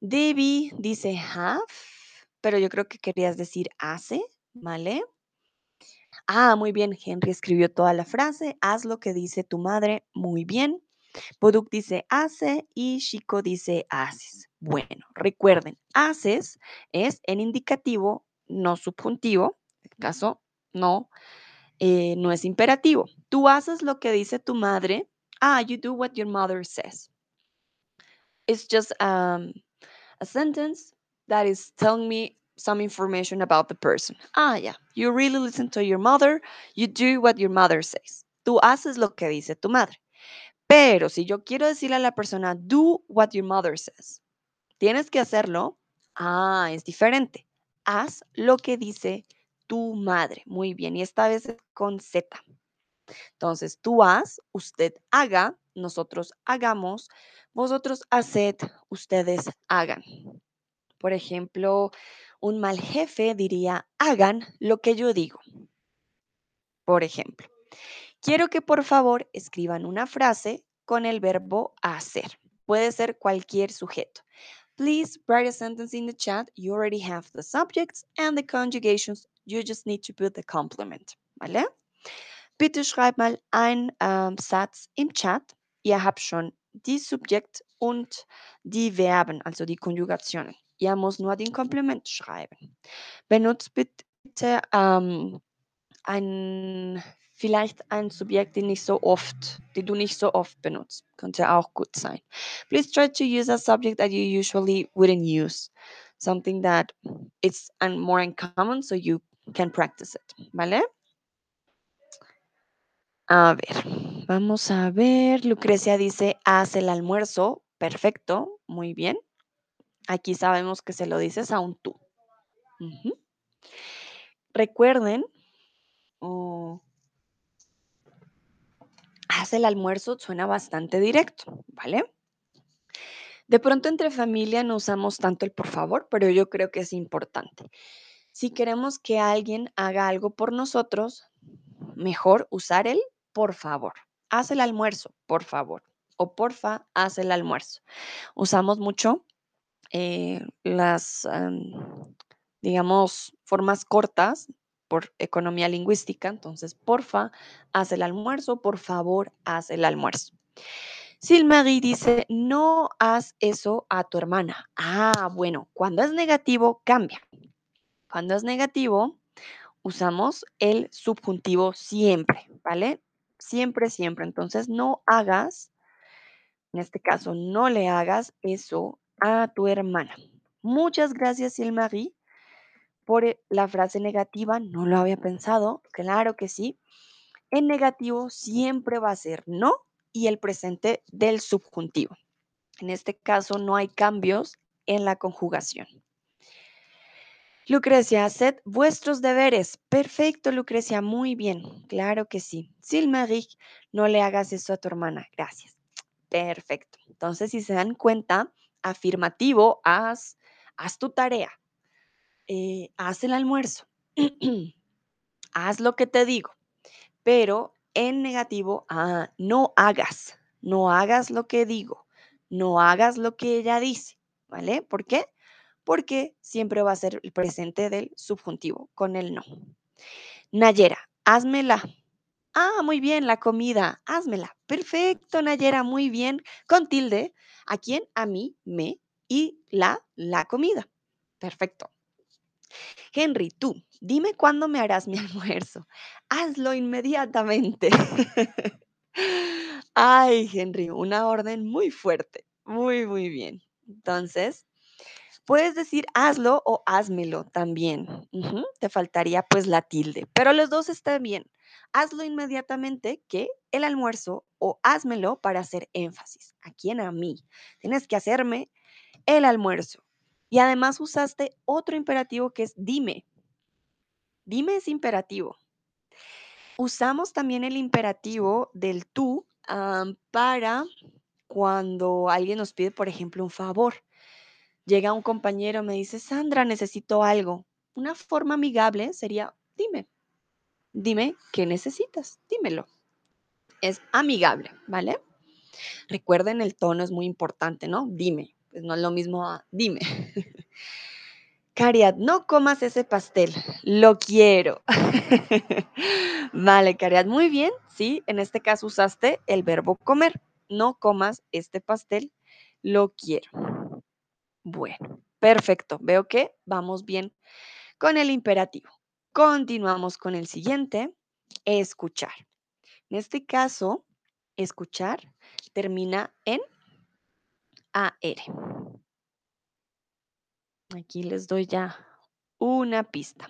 Debbie dice have, pero yo creo que querías decir hace, ¿vale? Ah, muy bien. Henry escribió toda la frase. Haz lo que dice tu madre. Muy bien. Boduk dice hace y Chico dice haces. Bueno, recuerden, haces es en indicativo, no subjuntivo. En este caso, no, eh, no es imperativo. Tú haces lo que dice tu madre. Ah, you do what your mother says. It's just um, a sentence that is telling me some information about the person. Ah, yeah, you really listen to your mother, you do what your mother says. Tú haces lo que dice tu madre. Pero si yo quiero decirle a la persona, do what your mother says, tienes que hacerlo. Ah, es diferente. Haz lo que dice tu madre. Muy bien, y esta vez con Z. Entonces, tú haz, usted haga, nosotros hagamos, vosotros haced, ustedes hagan. Por ejemplo, un mal jefe diría, hagan lo que yo digo. Por ejemplo, quiero que por favor escriban una frase con el verbo hacer. Puede ser cualquier sujeto. Please write a sentence in the chat. You already have the subjects and the conjugations. You just need to put the complement. ¿Vale? Bitte schreib mal einen ähm, Satz im Chat. Ihr habt schon die Subjekt und die Verben, also die Konjugationen. Ihr muss nur den Komplement schreiben. Benutzt bitte ähm, ein, vielleicht ein Subjekt, den nicht so oft, den du nicht so oft benutzt. Könnte auch gut sein. Please try to use a subject that you usually wouldn't use. Something that it's more uncommon so you can practice it. ¿Vale? A ver, vamos a ver. Lucrecia dice, haz el almuerzo. Perfecto, muy bien. Aquí sabemos que se lo dices a un tú. Recuerden, oh, haz el almuerzo suena bastante directo, ¿vale? De pronto entre familia no usamos tanto el por favor, pero yo creo que es importante. Si queremos que alguien haga algo por nosotros, mejor usar el por favor. Haz el almuerzo, por favor. O porfa, haz el almuerzo. Usamos mucho eh, las, am, digamos, formas cortas por economía lingüística. Entonces, porfa, haz el almuerzo, por favor, haz el almuerzo. Silmarie dice, no haz eso a tu hermana. Ah, bueno, cuando es negativo, cambia. Cuando es negativo, usamos el subjuntivo siempre, ¿vale? Siempre, siempre. Entonces, no hagas, en este caso, no le hagas eso a tu hermana. Muchas gracias, Silmarie, por eh, la frase negativa. No lo había pensado. Claro que sí. En negativo siempre va a ser no y el presente del subjuntivo. En este caso no hay cambios en la conjugación. Lucrecia, haced vuestros deberes. Perfecto, Lucrecia, muy bien. Claro que sí. Silmarie, no le hagas eso a tu hermana. Gracias. Perfecto. Entonces, si se dan cuenta, afirmativo, haz, haz tu tarea. Eh, haz el almuerzo. haz lo que te digo. Pero en negativo, ah, no hagas. No hagas lo que digo. No hagas lo que ella dice. ¿Vale? ¿Por qué? Porque siempre va a ser el presente del subjuntivo con el no. Nayera, házmela. Ah, muy bien, la comida, házmela. Perfecto, Nayera, muy bien. Con tilde, ¿a quién? A mí, me y la, la comida. Perfecto. Henry, tú, dime cuándo me harás mi almuerzo. Hazlo inmediatamente. Ay, Henry, una orden muy fuerte. Muy, muy bien. Entonces, puedes decir hazlo o házmelo también. Te faltaría pues la tilde, pero los dos están bien. Hazlo inmediatamente que el almuerzo o házmelo para hacer énfasis. ¿A quién? A mí. Tienes que hacerme el almuerzo. Y además usaste otro imperativo que es dime. Dime es imperativo. Usamos también el imperativo del tú para cuando alguien nos pide, por ejemplo, un favor. Llega un compañero, me dice, Sandra, necesito algo. Una forma amigable sería, dime, dime qué necesitas, dímelo. Es amigable, ¿vale? Recuerden, el tono es muy importante, ¿no? Dime, pues no es lo mismo a dime. Cariat, no comas ese pastel, lo quiero. vale, Cariat, muy bien, sí, en este caso usaste el verbo comer. No comas este pastel, lo quiero. Bueno, perfecto, veo que vamos bien con el imperativo. Continuamos con el siguiente, escuchar. En este caso, escuchar termina en AR. Aquí les doy ya una pista.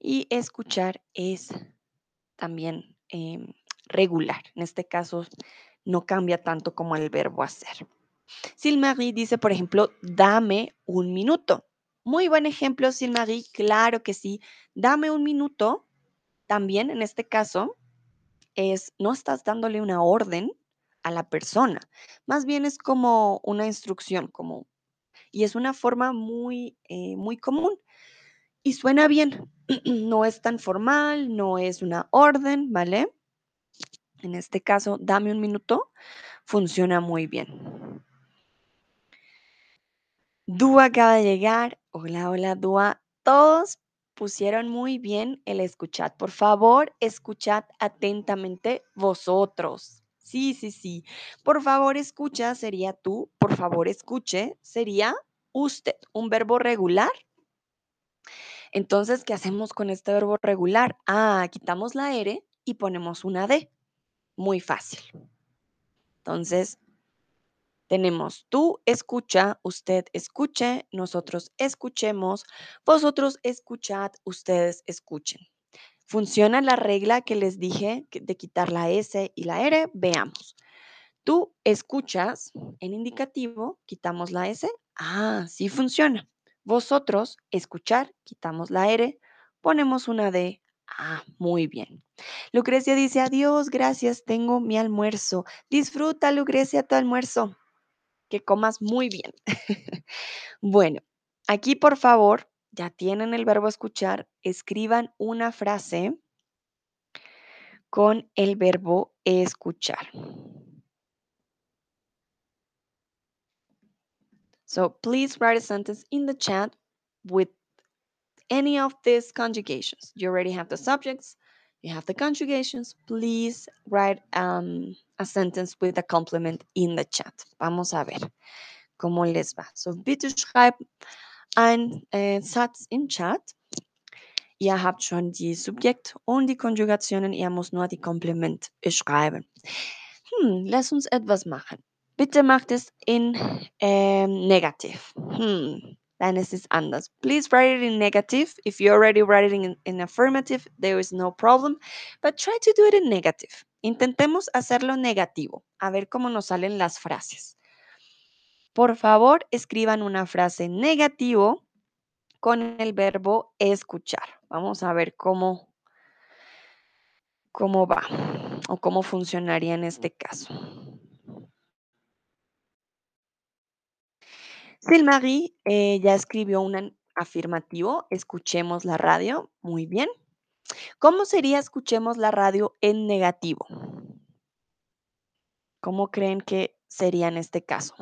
Y escuchar es también em, regular. En este caso, no cambia tanto como el verbo hacer. Silmarie dice, por ejemplo, dame un minuto. Muy buen ejemplo, Silmarie, claro que sí. Dame un minuto. También en este caso es, no estás dándole una orden a la persona, más bien es como una instrucción, como, y es una forma muy, eh, muy común y suena bien. No es tan formal, no es una orden, ¿vale? En este caso, dame un minuto, funciona muy bien. Dúa acaba de llegar. Hola, hola, Dúa. Todos pusieron muy bien el escuchad. Por favor, escuchad atentamente vosotros. Sí, sí, sí. Por favor, escucha sería tú. Por favor, escuche sería usted. Un verbo regular. Entonces, ¿qué hacemos con este verbo regular? Ah, quitamos la R y ponemos una D. Muy fácil. Entonces, tenemos tú escucha, usted escuche, nosotros escuchemos, vosotros escuchad, ustedes escuchen. ¿Funciona la regla que les dije de quitar la S y la R? Veamos. Tú escuchas en indicativo, quitamos la S. Ah, sí funciona. Vosotros escuchar, quitamos la R, ponemos una D. Ah, muy bien. Lucrecia dice, adiós, gracias, tengo mi almuerzo. Disfruta, Lucrecia, tu almuerzo que comas muy bien. bueno, aquí por favor, ya tienen el verbo escuchar, escriban una frase con el verbo escuchar. So please write a sentence in the chat with any of these conjugations. You already have the subjects, you have the conjugations. Please write um, a sentence with a complement in the chat. Vamos a ver cómo les va. So bitte schreibt ein äh, Satz im Chat. Ihr habt schon die Subjekt und die Konjugationen, ihr muss nur die Komplement schreiben. Hm, lass uns etwas machen. Bitte macht es in ähm, negativ. Hm, anders. Please write it in negative. If you already write it in, in affirmative, there is no problem. But try to do it in negative. Intentemos hacerlo negativo. A ver cómo nos salen las frases. Por favor, escriban una frase negativo con el verbo escuchar. Vamos a ver cómo, cómo va o cómo funcionaría en este caso. Silmarie eh, ya escribió un afirmativo, escuchemos la radio, muy bien. ¿Cómo sería escuchemos la radio en negativo? ¿Cómo creen que sería en este caso?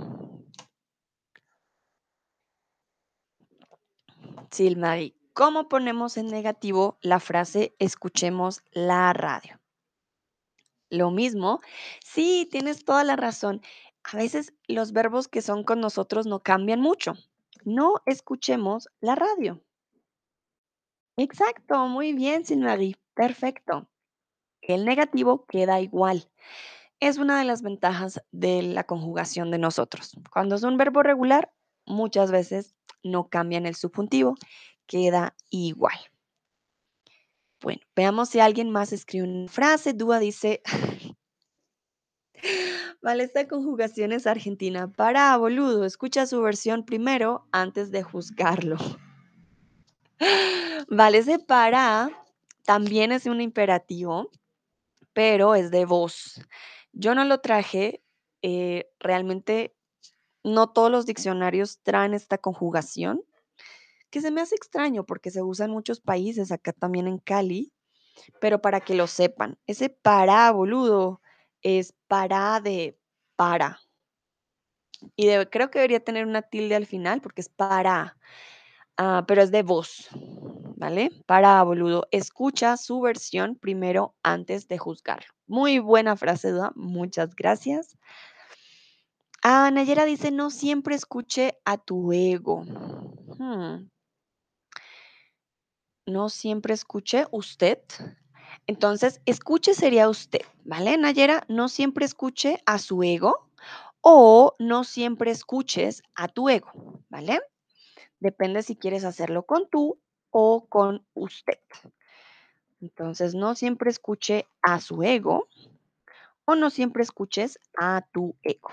Silmarie, ¿cómo ponemos en negativo la frase escuchemos la radio? Lo mismo. Sí, tienes toda la razón. A veces los verbos que son con nosotros no cambian mucho. No escuchemos la radio. Exacto, muy bien, Silmarie. Perfecto. El negativo queda igual. Es una de las ventajas de la conjugación de nosotros. Cuando es un verbo regular, muchas veces no cambian el subjuntivo, queda igual. Bueno, veamos si alguien más escribe una frase. Dúa dice, vale, esta conjugación es argentina. Para, boludo, escucha su versión primero antes de juzgarlo. Vale, ese para también es un imperativo, pero es de voz. Yo no lo traje, eh, realmente no todos los diccionarios traen esta conjugación, que se me hace extraño porque se usa en muchos países, acá también en Cali, pero para que lo sepan, ese para, boludo, es para de para. Y creo que debería tener una tilde al final porque es para, ah, pero es de voz, ¿vale? Para, boludo, escucha su versión primero antes de juzgarlo. Muy buena frase, Duda, muchas gracias. Ah, Nayera dice, no siempre escuche a tu ego. Hmm. No siempre escuche usted. Entonces, escuche sería usted, ¿vale, Nayera? No siempre escuche a su ego o no siempre escuches a tu ego, ¿vale? Depende si quieres hacerlo con tú o con usted. Entonces, no siempre escuche a su ego o no siempre escuches a tu ego.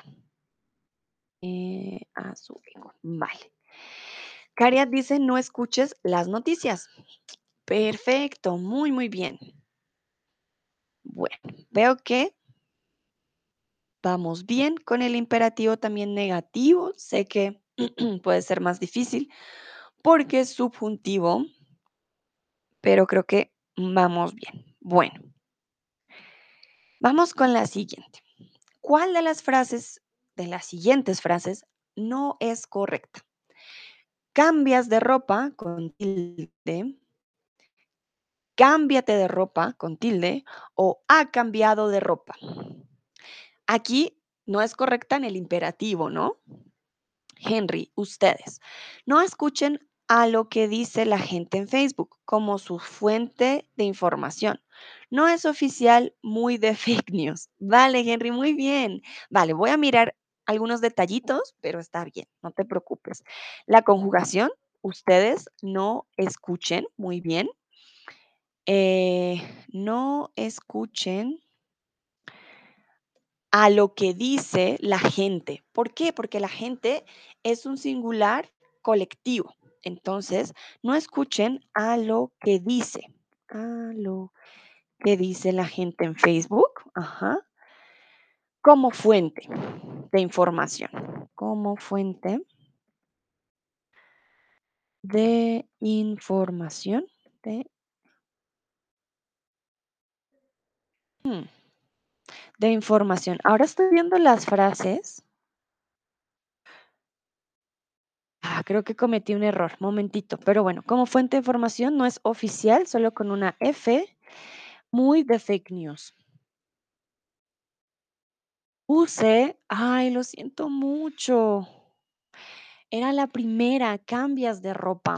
Eh, a su ego, vale. Cariat dice, no escuches las noticias. Perfecto, muy, muy bien. Bueno, veo que vamos bien con el imperativo también negativo. Sé que puede ser más difícil porque es subjuntivo, pero creo que vamos bien. Bueno, vamos con la siguiente. ¿Cuál de las frases, de las siguientes frases, no es correcta? Cambias de ropa con tilde, cámbiate de ropa con tilde o ha cambiado de ropa. Aquí no es correcta en el imperativo, ¿no? Henry, ustedes no escuchen a lo que dice la gente en Facebook como su fuente de información. No es oficial muy de fake news. Vale, Henry, muy bien. Vale, voy a mirar algunos detallitos, pero está bien, no te preocupes. La conjugación, ustedes no escuchen, muy bien. Eh, no escuchen a lo que dice la gente. ¿Por qué? Porque la gente es un singular colectivo. Entonces, no escuchen a lo que dice, a lo que dice la gente en Facebook, ajá, como fuente de información, como fuente de información, de, hmm, de información. Ahora estoy viendo las frases Ah, creo que cometí un error, momentito, pero bueno, como fuente de información no es oficial, solo con una F, muy de fake news. Puse, ay, lo siento mucho. Era la primera, cambias de ropa.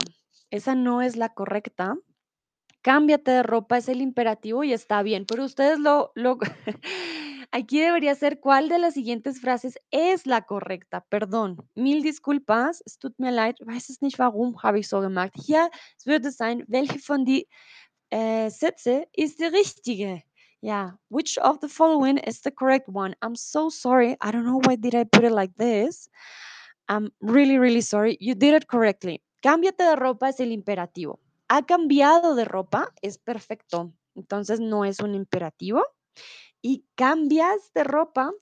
Esa no es la correcta. Cámbiate de ropa es el imperativo y está bien, pero ustedes lo, lo aquí debería ser cuál de las siguientes frases es la correcta. Perdón, mil disculpas, es tut mir leid, weiß es nicht warum habe ich so gemacht. Hier würde sein, welche von die äh, Sätze ist die richtige? Yeah, which of the following is the correct one? I'm so sorry. I don't know why did I put it like this. I'm really, really sorry. You did it correctly. Cámbiate de ropa es el imperativo. Ha cambiado de ropa es perfecto. Entonces no es un imperativo. Y cambias de ropa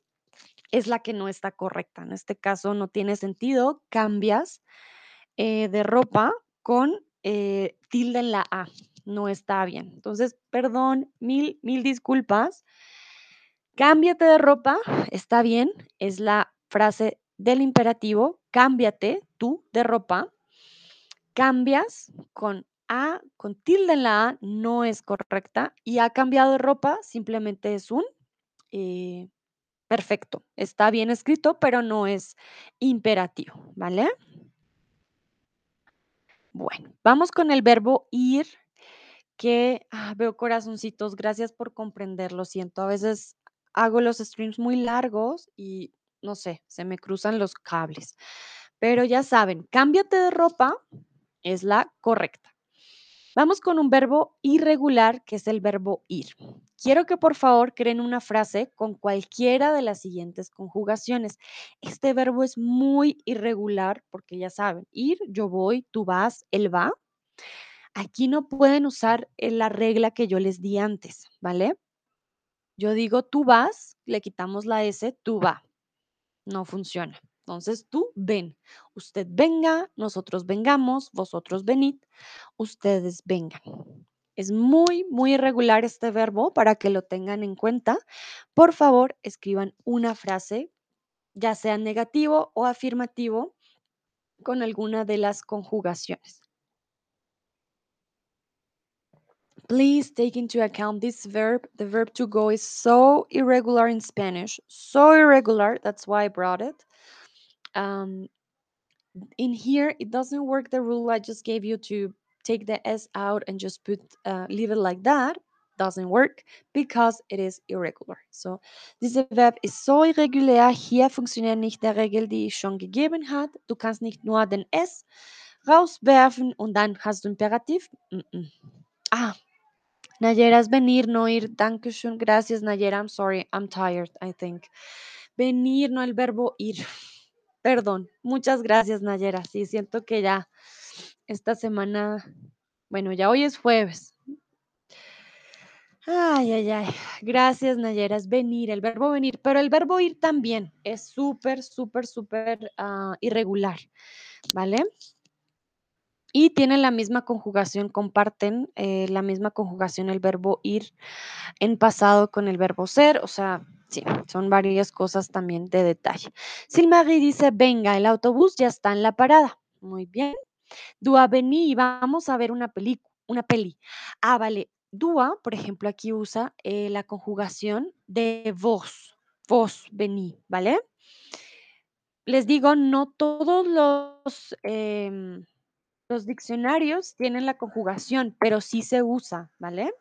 es la que no está correcta. En este caso no tiene sentido. Cambias eh, de ropa con eh, tilde en la A. No está bien. Entonces, perdón, mil, mil disculpas. Cámbiate de ropa, está bien, es la frase del imperativo, cámbiate tú de ropa. Cambias con Con tilde en la A, no es correcta. Y ha cambiado de ropa, simplemente es un eh, perfecto. Está bien escrito, pero no es imperativo, ¿vale? Bueno, vamos con el verbo ir, que ah, veo corazoncitos, gracias por comprender, lo siento, a veces hago los streams muy largos y no sé, se me cruzan los cables. Pero ya saben, cámbiate de ropa es la correcta. Vamos con un verbo irregular, que es el verbo ir. Quiero que por favor creen una frase con cualquiera de las siguientes conjugaciones. Este verbo es muy irregular porque ya saben, ir, yo voy, tú vas, él va. Aquí no pueden usar eh, la regla que yo les di antes, ¿vale? Yo digo tú vas, le quitamos la S, tú va. No funciona. Entonces tú ven, usted venga, nosotros vengamos, vosotros venid, ustedes vengan. Es muy, muy irregular este verbo para que lo tengan en cuenta. Por favor, escriban una frase, ya sea negativo o afirmativo, con alguna de las conjugaciones. Please take into account this verb. The verb to go is so irregular in Spanish, so irregular. That's why I brought it. Um, in here, it doesn't work the rule I just gave you to take the S out and just put, uh, leave it like that. Doesn't work because it is irregular. So, dieses Verb ist so irregulär. Hier funktioniert nicht der Regel, die ich schon gegeben hat. Du kannst nicht nur den S rauswerfen und dann hast du Imperativ. Mm -mm. Ah, Nayera es venir, no ir. Dankeschön, gracias Nayera. I'm sorry, I'm tired, I think. Venir, no el verbo ir. Perdón, muchas gracias Nayera. Sí, siento que ya esta semana, bueno, ya hoy es jueves. Ay, ay, ay. Gracias, Nayera. Es venir, el verbo venir, pero el verbo ir también es súper, súper, súper ah, irregular, ¿vale? Y tienen la misma conjugación, comparten eh, la misma conjugación el verbo ir en pasado con el verbo ser, o sea, sí, son varias cosas también de detalle. Silmarie dice, venga, el autobús ya está en la parada. Muy bien. Dúa, vení, vamos a ver una una peli. Ah, vale. Dúa, por ejemplo, aquí usa eh, la conjugación de vos, vos, vení, ¿vale? Les digo, no todos los, em, los diccionarios tienen la conjugación, pero sí se usa, ¿vale?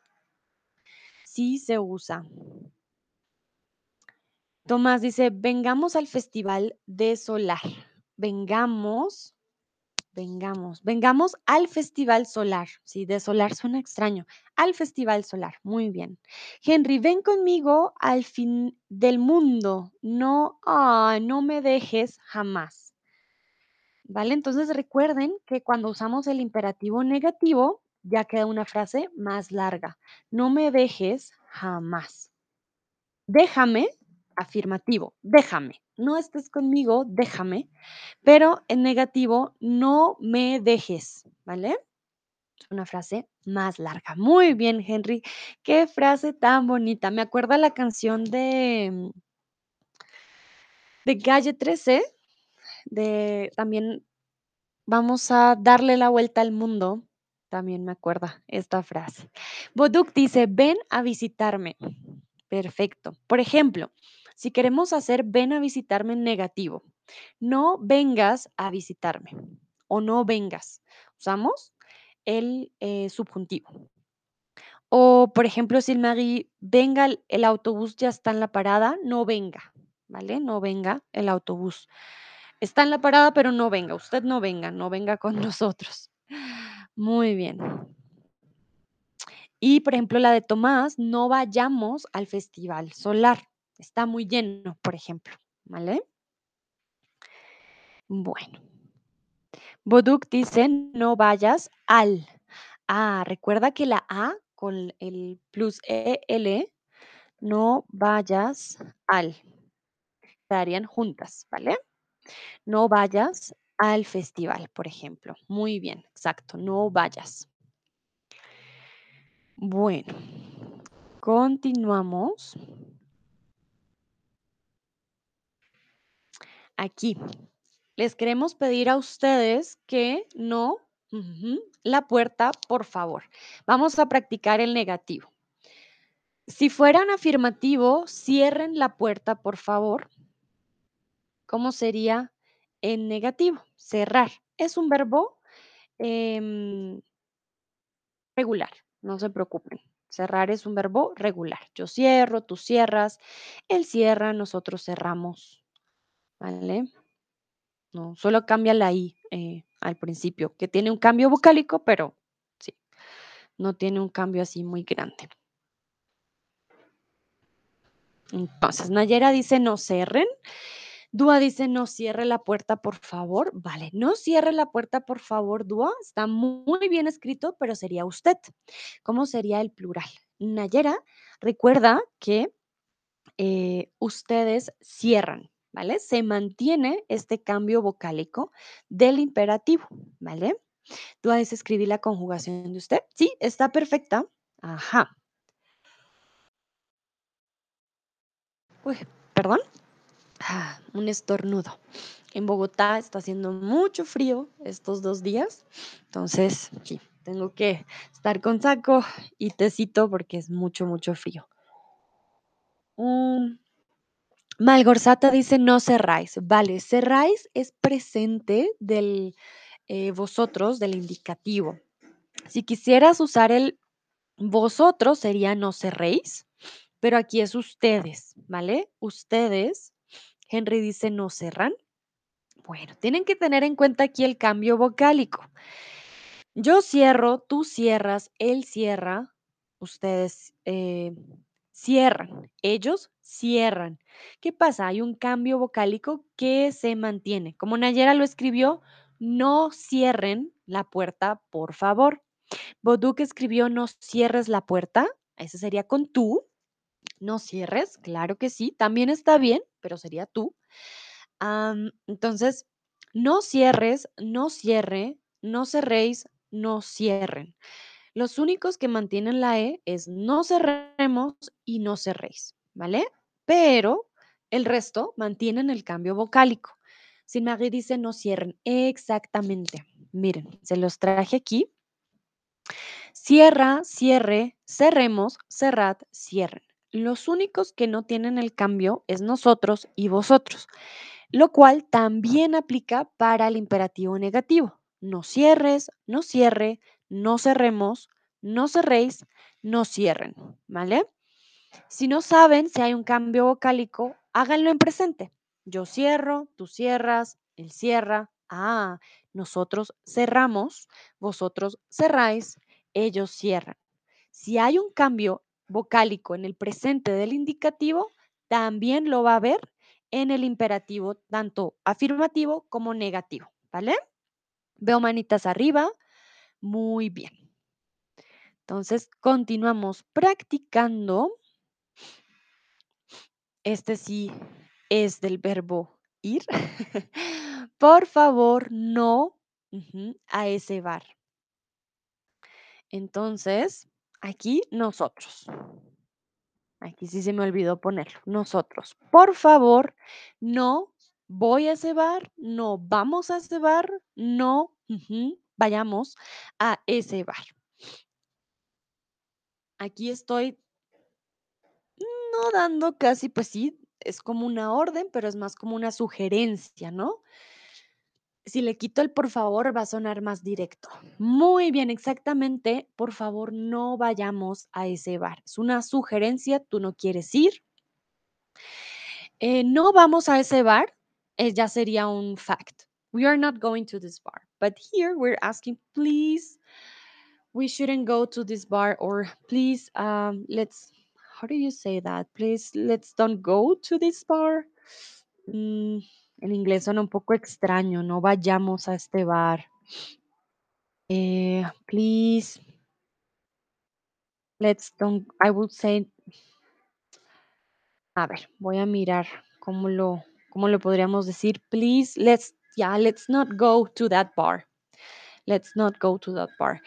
Sí se usa. Tomás dice, vengamos al festival de solar. Vengamos, vengamos, vengamos al festival solar. Sí, de solar suena extraño. Al festival solar. Muy bien. Henry, ven conmigo al fin del mundo. No, ah, no me dejes jamás. ¿Vale? Entonces recuerden que cuando usamos el imperativo negativo, ya queda una frase más larga. No me dejes jamás. Déjame, afirmativo, déjame. No estés conmigo, déjame. Pero en negativo, no me dejes, ¿vale? Es una frase más larga. Muy bien, Henry. Qué frase tan bonita. Me acuerda la canción de, de Calle 13, de también Vamos a darle la vuelta al mundo. También me acuerda esta frase. Boduk dice, ven a visitarme. Perfecto. Por ejemplo, si queremos hacer ven a visitarme en negativo, no vengas a visitarme o no vengas. Usamos el eh, subjuntivo. O, por ejemplo, si Marie, venga, el autobús ya está en la parada, no venga, ¿vale? No venga el autobús. Está en la parada, pero no venga, usted no venga, no venga con nosotros. Muy bien. Y, por ejemplo, la de Tomás, no vayamos al festival solar. Está muy lleno, por ejemplo, ¿vale? Bueno. Boduk dice, no vayas al. Ah, recuerda que la A con el plus EL, no vayas al. Estarían juntas, ¿vale? No vayas al festival, por ejemplo. Muy bien, exacto, no vayas. Bueno, continuamos. Aquí, les queremos pedir a ustedes que no, la puerta, por favor. Vamos a practicar el negativo. Si fueran afirmativo, cierren la puerta, por favor. ¿Cómo sería en negativo? Cerrar. Es un verbo em, regular, no se preocupen. Cerrar es un verbo regular. Yo cierro, tú cierras, él cierra, nosotros cerramos. ¿Vale? No, solo cambia la I eh, al principio, que tiene un cambio vocálico, pero sí, no tiene un cambio así muy grande. Entonces, Nayera dice no cerren. Dúa dice no cierre la puerta, por favor. Vale, no cierre la puerta, por favor, Dúa. Está muy bien escrito, pero sería usted. ¿Cómo sería el plural? Nayera, recuerda que eh, ustedes cierran, ¿vale? Se mantiene este cambio vocálico del imperativo, ¿vale? Tú has escribir la conjugación de usted. Sí, está perfecta. Ajá. Uy, perdón. Ah, un estornudo. En Bogotá está haciendo mucho frío estos dos días, entonces sí, tengo que estar con saco y tecito porque es mucho, mucho frío. Mm, Malgorzata dice no cerráis. Vale, cerráis es presente del eh, vosotros, del indicativo. Si quisieras usar el vosotros sería no cerréis, pero aquí es ustedes, ¿vale? Ustedes. Henry dice no cerran. Bueno, tienen que tener en cuenta aquí el cambio vocálico. Yo cierro, tú cierras, él cierra, ustedes eh, cierran, ellos cierran. ¿Qué pasa? Hay un cambio vocálico que se mantiene. Como Nayera lo escribió, no cierren la puerta, por favor. Boduk escribió no cierres la puerta. Ese sería con tú. No cierres, claro que sí, también está bien, pero sería tú. Entonces, no cierres, no cierre, no cerréis, no cierren. Los únicos que mantienen la E es no cerremos y no cerréis, ¿vale? Pero el resto mantienen el cambio vocálico. Si Marie dice no cierren, exactamente. Miren, se los traje aquí. Cierra, cierre, cerremos, cerrad, cierren. Los únicos que no tienen el cambio es nosotros y vosotros, lo cual también aplica para el imperativo negativo. No cierres, no cierre, no cerremos, no cerréis, no cierren, ¿vale? Si no saben si hay un cambio vocálico, háganlo en presente. Yo cierro, tú cierras, él cierra. Ah, nosotros cerramos, vosotros cerráis, ellos cierran. Si hay un cambio vocálico en el presente del indicativo, también lo va a ver en el imperativo, tanto afirmativo como negativo, ¿vale? Veo manitas arriba. Muy bien. Entonces, continuamos practicando. Este sí es del verbo ir. Por favor, no a ese bar. Entonces, aquí nosotros. Aquí sí se me olvidó ponerlo. Nosotros. Por favor, no voy a ese bar, no vamos a ese bar, no vayamos a ese bar. Aquí estoy no dando casi, pues sí, es como una orden, pero es más como una sugerencia, ¿no? Si le quito el por favor, va a sonar más directo. Muy bien, exactamente. Por favor, no vayamos a ese bar. Es una sugerencia, tú no quieres ir. Eh, no vamos a ese bar, eh, ya sería un fact. We are not going to this bar. But here we're asking, please, we shouldn't go to this bar, or please, um, let's, how do you say that? Please, let's don't go to this bar. Mm, en inglés suena un poco extraño, no vayamos a este bar. Eh, please, let's don't, I would say, a ver, voy a mirar cómo lo, cómo lo podríamos decir. Please, let's, yeah, let's not go to that bar. Let's not go to that bar.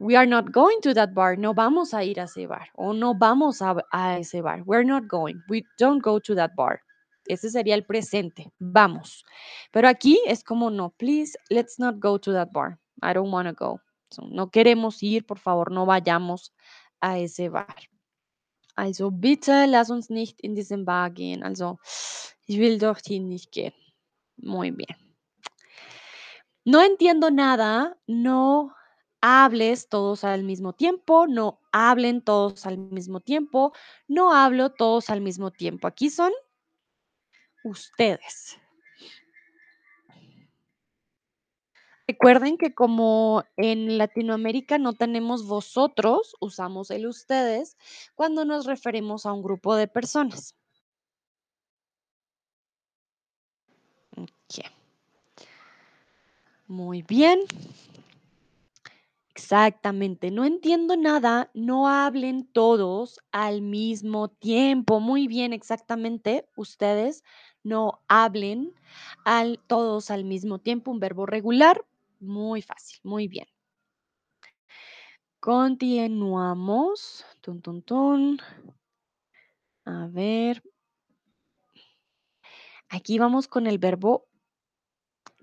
We are not going to that bar. No vamos a ir a ese bar. O no vamos a, ese bar. We're not going. We don't go to that bar. Ese sería el presente. Vamos. Pero aquí es como no. Please, let's not go to that bar. I don't want to go. So, no queremos ir. Por favor, no vayamos a ese bar. Also bitte lass uns nicht in diesen Bar gehen. Also ich will dorthin nicht gehen. Muy bien. No entiendo nada, no hables todos al mismo tiempo, no hablen todos al mismo tiempo, no hablo todos al mismo tiempo. Aquí son ustedes. Recuerden que como en Latinoamérica no tenemos vosotros, usamos el ustedes cuando nos referimos a un grupo de personas. Muy bien. Exactamente, no entiendo nada, no hablen todos al mismo tiempo. Muy bien, exactamente. Ustedes no hablen al, todos al mismo tiempo, un verbo regular. Muy fácil, muy bien. Continuamos. Tun, tun, tun. A ver. Aquí vamos con el verbo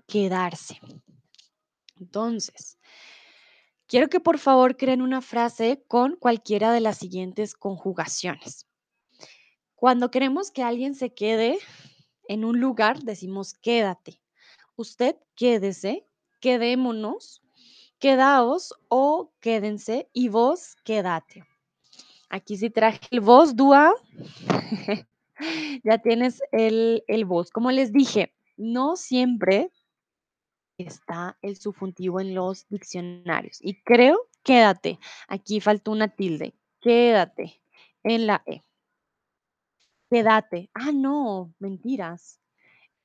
quedarse. Entonces, quiero que por favor creen una frase con cualquiera de las siguientes conjugaciones. Cuando queremos que alguien se quede en un lugar, decimos quédate. Usted quédese, quedémonos, quedaos o quédense y vos quédate. Aquí sí traje el vos, Dúa. ya tienes el, el vos. Como les dije, no siempre está el subjuntivo en los diccionarios. Y creo, quédate. Aquí faltó una tilde. Quédate en la E. Quédate. Ah, no, mentiras.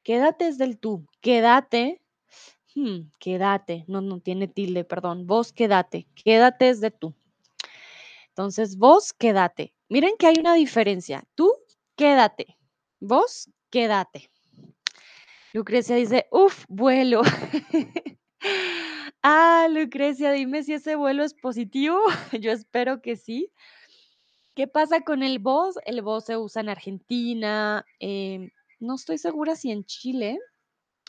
Quédate es del tú. Quédate. hmm, quédate. No, no tiene tilde, perdón. Vos quédate. Quédate es de tú. Entonces, vos quédate. Miren que hay una diferencia. Tú quédate. Vos quédate. Lucrecia dice, uf, vuelo. ah, Lucrecia, dime si ese vuelo es positivo. Yo espero que sí. ¿Qué pasa con el vos? El vos se usa en Argentina, em, no estoy segura si en Chile,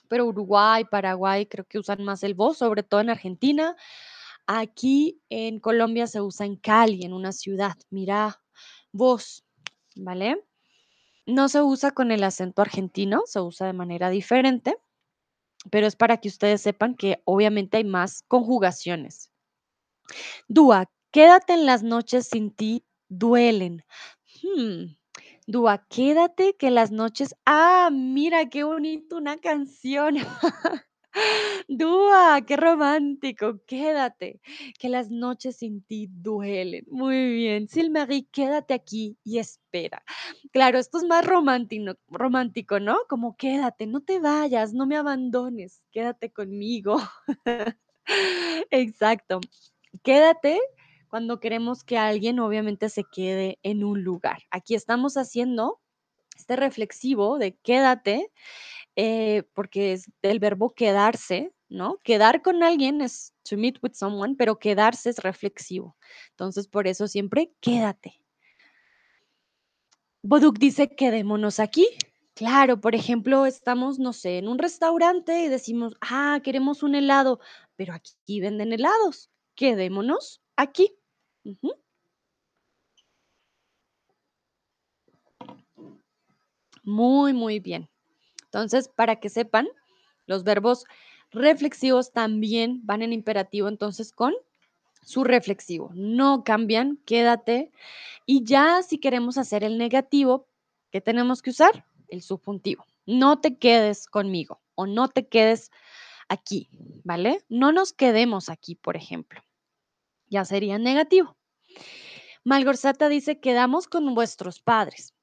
pero Uruguay, Paraguay creo que usan más el vos, sobre todo en Argentina. Aquí en Colombia se usa en Cali, en una ciudad. Mira, vos, ¿vale? No se usa con el acento argentino, se usa de manera diferente, pero es para que ustedes sepan que obviamente hay más conjugaciones. Dúa, quédate en las noches sin ti duelen. Hmm, Dúa, quédate que las noches. Ah, mira qué bonito una canción. Dúa, qué romántico, quédate, que las noches sin ti duelen. Muy bien, Silmarie, quédate aquí y espera. Claro, esto es más romántico, romántico, ¿no? Como quédate, no te vayas, no me abandones, quédate conmigo. Exacto. Quédate cuando queremos que alguien obviamente se quede en un lugar. Aquí estamos haciendo este reflexivo de quédate, eh, porque es del verbo quedarse, ¿no? Quedar con alguien es to meet with someone, pero quedarse es reflexivo. Entonces, por eso siempre quédate. Boduk dice, quedémonos aquí. Claro, por ejemplo, estamos, no sé, en un restaurante y decimos, ah, queremos un helado, pero aquí venden helados. Quedémonos aquí. Muy, muy bien. Entonces, para que sepan, los verbos reflexivos también van en imperativo, entonces con su reflexivo. No cambian, quédate. Y ya si queremos hacer el negativo, ¿qué tenemos que usar? El subjuntivo. No te quedes conmigo o no te quedes aquí, ¿vale? No nos quedemos aquí, por ejemplo. Ya sería negativo. Malgorzata dice, quedamos con vuestros padres.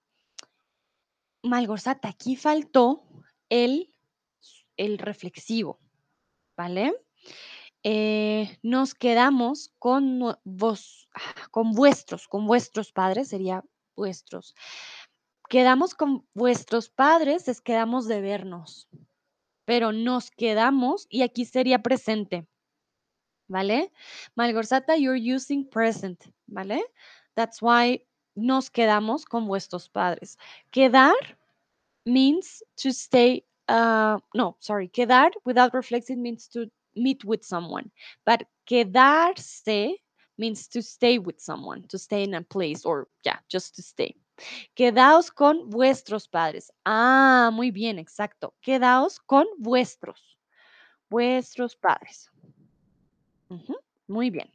Malgorzata, aquí faltó el, el reflexivo, ¿vale? Eh, nos quedamos con vos, ah, con vuestros, con vuestros padres, sería vuestros. Quedamos con vuestros padres, es quedamos de vernos, pero nos quedamos y aquí sería presente, ¿vale? Malgorzata, you're using present, ¿vale? That's why nos quedamos con vuestros padres. Quedar means to stay uh no sorry quedar without reflexing means to meet with someone but quedarse means to stay with someone to stay in a place or yeah just to stay. Quedaos con vuestros padres. Ah muy bien exacto. Quedaos con vuestros vuestros padres. Muy bien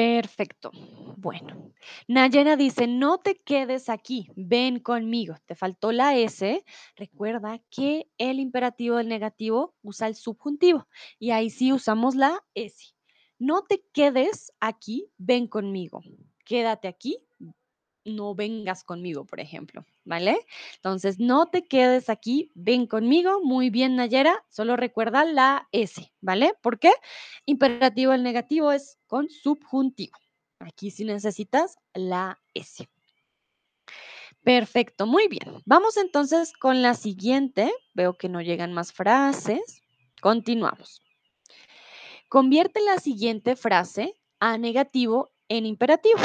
Perfecto. Bueno, Nayera dice, no te quedes aquí, ven conmigo. Te faltó la S. Recuerda que el imperativo del negativo usa el subjuntivo y ahí sí usamos la S. No te quedes aquí, ven conmigo. Quédate aquí, no vengas conmigo, por ejemplo, ¿vale? Entonces, no te quedes aquí, ven conmigo. Muy bien, Nayera, solo recuerda la S, ¿vale? ¿Por qué? Imperativo el negativo es con subjuntivo. Aquí sí necesitas la S. Perfecto, muy bien. Vamos entonces con la siguiente. Veo que no llegan más frases. Continuamos. Convierte la siguiente frase a negativo en imperativo.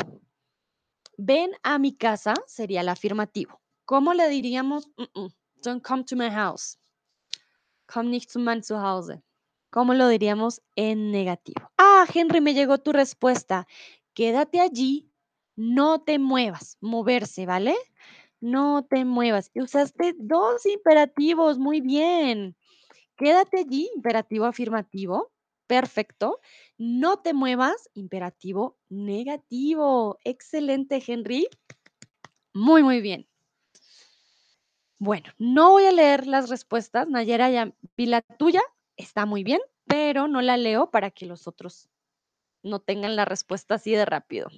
Ven a mi casa sería el afirmativo. ¿Cómo le diríamos? "Mm, mm, Don't come to my house. Komm nicht zu mein Zuhause. ¿Cómo lo diríamos en negativo? Ah, Henry, me llegó tu respuesta. Quédate allí, no te muevas. Moverse, ¿vale? No te muevas. Y Usaste dos imperativos, muy bien. Quédate allí, imperativo afirmativo. Perfecto. No te muevas, imperativo negativo. Excelente, Henry. Muy, muy bien. Bueno, no voy a leer las respuestas. Nayera, ya vi la tuya, está muy bien, pero no la leo para que los otros no tengan la respuesta así de rápido.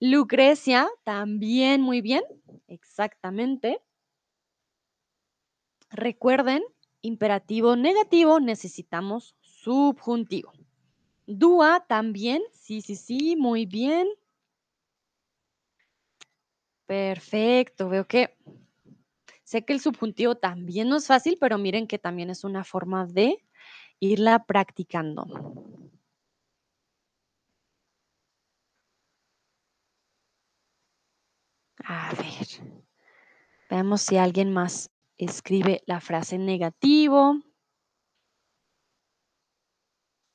Lucrecia, también muy bien, exactamente. Recuerden, imperativo negativo necesitamos subjuntivo. Dúa también. Sí, sí, sí, muy bien. Perfecto, veo que sé que el subjuntivo también no es fácil, pero miren que también es una forma de irla practicando. A ver, veamos si alguien más escribe la frase en negativo.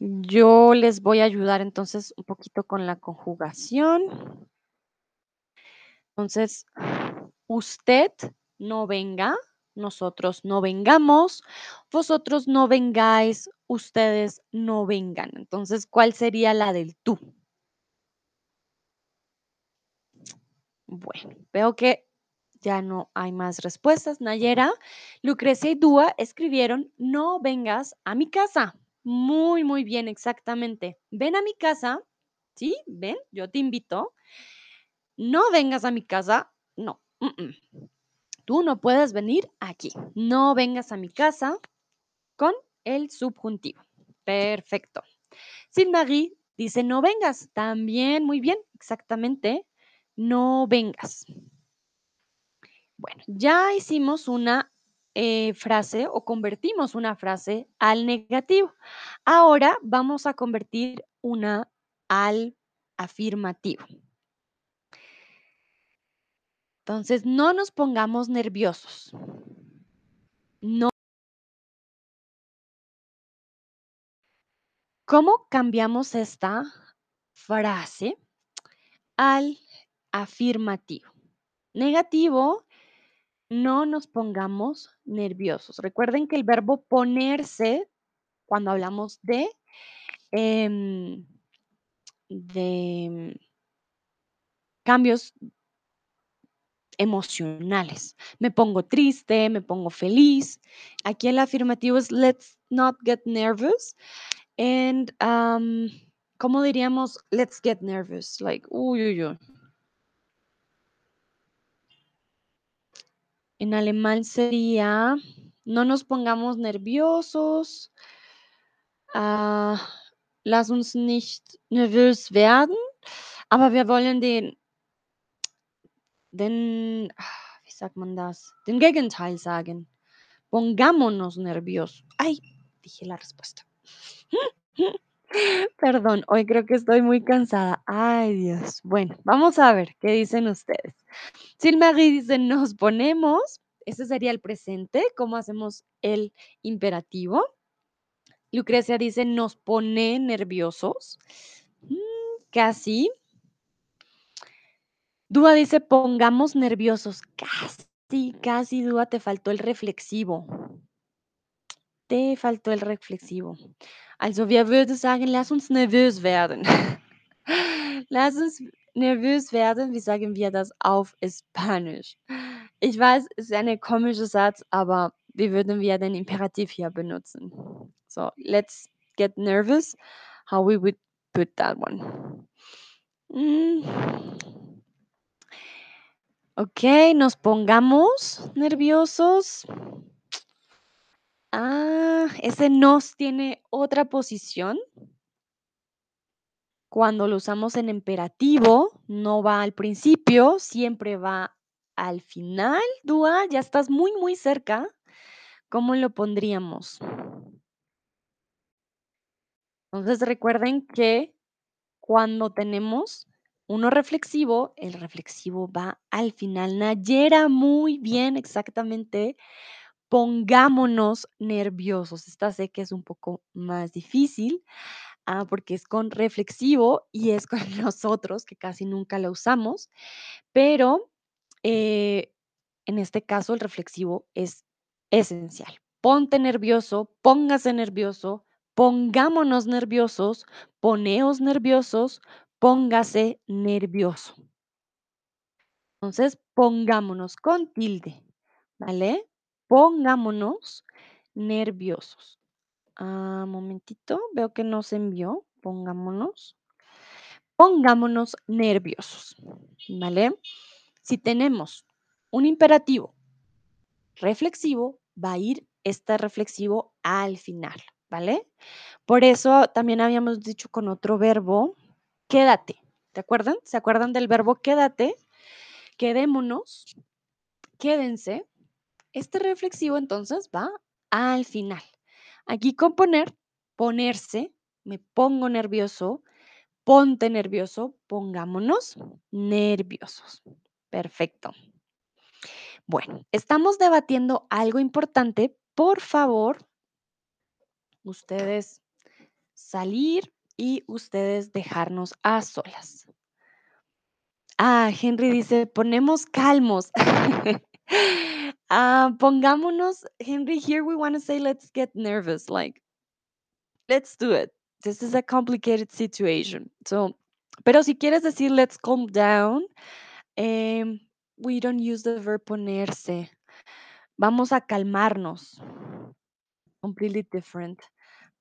Yo les voy a ayudar entonces un poquito con la conjugación. Entonces, usted no venga, nosotros no vengamos, vosotros no vengáis, ustedes no vengan. Entonces, ¿cuál sería la del tú? Bueno, veo que ya no hay más respuestas. Nayera, Lucrecia y Dúa escribieron, no vengas a mi casa. Muy, muy bien, exactamente. Ven a mi casa, ¿sí? Ven, yo te invito. No vengas a mi casa, no. Tú no puedes venir aquí. No vengas a mi casa con el subjuntivo. Perfecto. Sin Marie dice no vengas. También muy bien, exactamente. No vengas. Bueno, ya hicimos una eh, frase o convertimos una frase al negativo. Ahora vamos a convertir una al afirmativo. Entonces, no nos pongamos nerviosos. No. ¿Cómo cambiamos esta frase al afirmativo? Negativo, no nos pongamos nerviosos. Recuerden que el verbo ponerse, cuando hablamos de, em, de cambios emocionales. Me pongo triste, me pongo feliz. Aquí el afirmativo es let's not get nervous. And, um, ¿cómo diríamos let's get nervous? Like, uy, uy, uy. En alemán sería, no nos pongamos nerviosos. Ah, lass uns nicht nervös werden, aber wir wollen den den, ah, wie sagt man das? Den Gegenteil sagen. Pongámonos nerviosos. Ay, dije la respuesta. Perdón, hoy creo que estoy muy cansada. Ay, Dios. Bueno, vamos a ver qué dicen ustedes. Silmarie dice, nos ponemos, ese sería el presente, ¿cómo hacemos el imperativo? Lucrecia dice, nos pone nerviosos. Mm, casi. Dúa dice, pongamos nerviosos. Casi, casi, Dúa, te faltó el reflexivo. Te faltó el reflexivo. Also, wir würden sagen, lass uns nervös werden. lass uns nervös werden. Wie sagen wir das auf Spanisch? Ich weiß, es ist ein komischer Satz, aber wie würden wir den Imperativ hier benutzen? So, let's get nervous. How we would put that one. Mm. Ok, nos pongamos nerviosos. Ah, ese nos tiene otra posición. Cuando lo usamos en imperativo, no va al principio, siempre va al final. Dúa, ya estás muy, muy cerca. ¿Cómo lo pondríamos? Entonces recuerden que cuando tenemos uno reflexivo, el reflexivo va al final. Nayera, muy bien, exactamente. Pongámonos nerviosos. Esta sé que es un poco más difícil, ah, porque es con reflexivo y es con nosotros, que casi nunca la usamos, pero eh, en este caso el reflexivo es esencial. Ponte nervioso, póngase nervioso, pongámonos nerviosos, poneos nerviosos, póngase nervioso. Entonces, pongámonos con tilde, ¿vale? Pongámonos nerviosos. Ah, momentito, veo que no se envió. Pongámonos. Pongámonos nerviosos, ¿vale? Si tenemos un imperativo reflexivo, va a ir este reflexivo al final, ¿vale? Por eso también habíamos dicho con otro verbo, quédate. ¿Te acuerdan? ¿Se acuerdan del verbo quédate? Quedémonos, quédense. Este reflexivo entonces va al final. Aquí con poner, ponerse, me pongo nervioso, ponte nervioso, pongámonos nerviosos. Perfecto. Bueno, estamos debatiendo algo importante. Por favor, ustedes salir y ustedes dejarnos a solas. Ah, Henry dice, ponemos calmos. Ah, pongámonos, Henry, here we want to say, let's get nervous. Like, let's do it. This is a complicated situation. So, pero si quieres decir, let's calm down, em, we don't use the verb ponerse. Vamos a calmarnos. Completely different.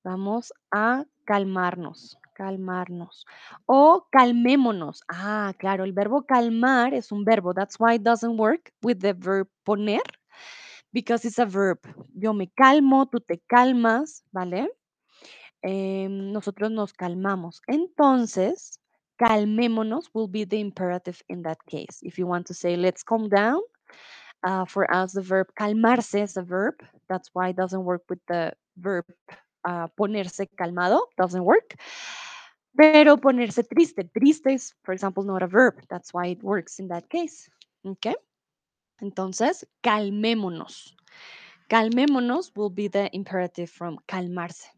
Vamos a calmarnos, calmarnos. O calmémonos. Ah, claro, el verbo calmar es un verbo. That's why it doesn't work with the verb poner, because it's a verb. Yo me calmo, tú te calmas, ¿vale? Em, nosotros nos calmamos. Entonces, calmémonos will be the imperative in that case. If you want to say, let's calm down, uh, for us, the verb calmarse is a verb. That's why it doesn't work with the verb uh, ponerse calmado. Doesn't work. Pero ponerse triste. Triste is, for example, not a verb. That's why it works in that case. Okay. Entonces, calmémonos. Calmémonos will be the imperative from calmarse.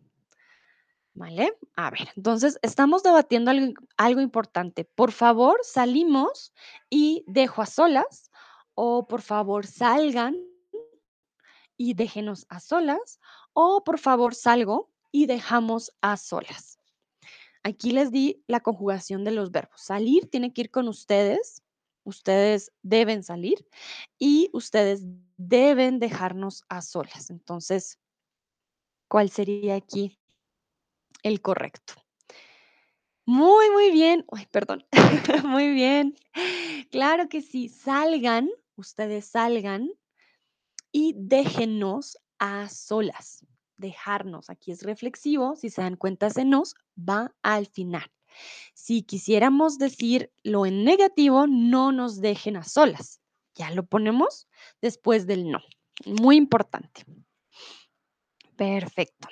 ¿Vale? A ver, entonces estamos debatiendo algo, algo importante. Por favor, salimos y dejo a solas o por favor salgan y déjenos a solas o por favor salgo y dejamos a solas. Aquí les di la conjugación de los verbos. Salir tiene que ir con ustedes, ustedes deben salir y ustedes deben dejarnos a solas. Entonces, ¿cuál sería aquí el correcto? Muy, muy bien. Perdón. muy bien. Claro que sí. Salgan, ustedes salgan y déjenos a solas. Dejarnos. Aquí es reflexivo. Si se dan cuenta, se nos va al final. Si quisiéramos decirlo en negativo, no nos dejen a solas. Ya lo ponemos después del no. Muy importante. Perfecto.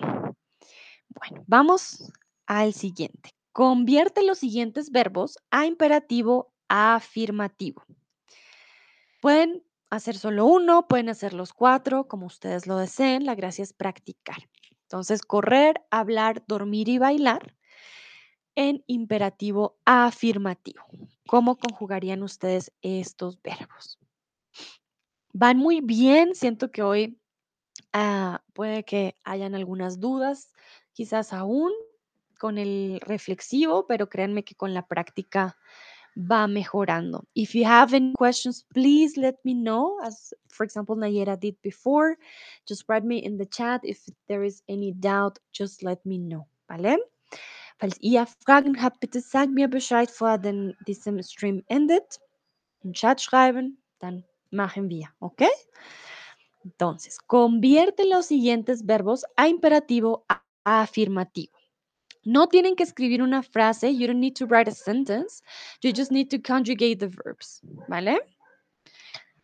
Bueno, vamos al siguiente. Convierte los siguientes verbos a imperativo afirmativo. Pueden hacer solo uno, pueden hacer los cuatro, como ustedes lo deseen. La gracia es practicar. Entonces, correr, hablar, dormir y bailar en imperativo afirmativo. ¿Cómo conjugarían ustedes estos verbos? Van muy bien. Siento que hoy ah, puede que hayan algunas dudas, quizás aún con el reflexivo, pero créanme que con la práctica va mejorando. If you have any questions, please let me know. As for example, Nayera did before. Just write me in the chat. If there is any doubt, just let me know. ¿Vale? Falls ihr Fragen habt, bitte sagt mir Bescheid vor den, diesem Stream endet. Im Chat schreiben, dann machen wir, ¿ok? Entonces, convierte los siguientes verbos a imperativo a- afirmativo. No tienen que escribir una frase. You don't need to write a sentence. You just need to conjugate the verbs. ¿Vale?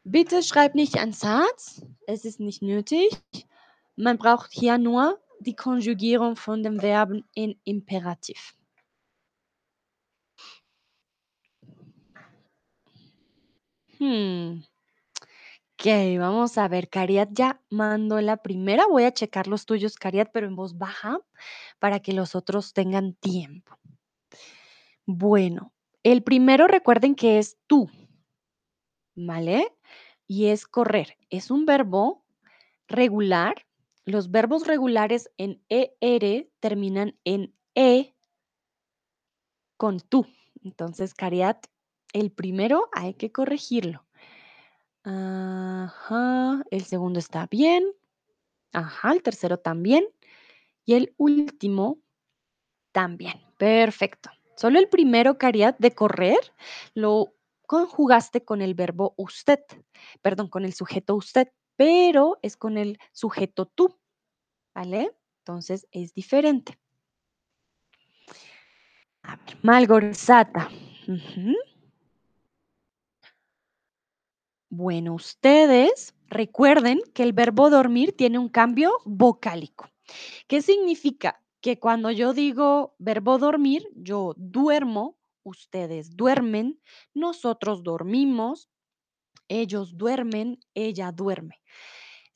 Bitte schreib nicht einen Satz. Es ist nicht nötig. Man braucht hier nur die Konjugierung von den Verben in Imperativ. Hmm. Ok, vamos a ver. Cariat ya mandó la primera. Voy a checar los tuyos, Cariat, pero en voz baja para que los otros tengan tiempo. Bueno, el primero recuerden que es tú, ¿vale? Y es correr. Es un verbo regular. Los verbos regulares en ER terminan en E con tú. Entonces, Cariat, el primero hay que corregirlo. Ajá, el segundo está bien. Ajá, el tercero también. Y el último también. Perfecto. Solo el primero, Cariat, de correr, lo conjugaste con el verbo usted, perdón, con el sujeto usted, pero es con el sujeto tú, ¿vale? entonces es diferente. A ver, malgorzata. Bueno, ustedes recuerden que el verbo dormir tiene un cambio vocálico. ¿Qué significa? Que cuando yo digo verbo dormir, yo duermo, ustedes duermen, nosotros dormimos, ellos duermen, ella duerme.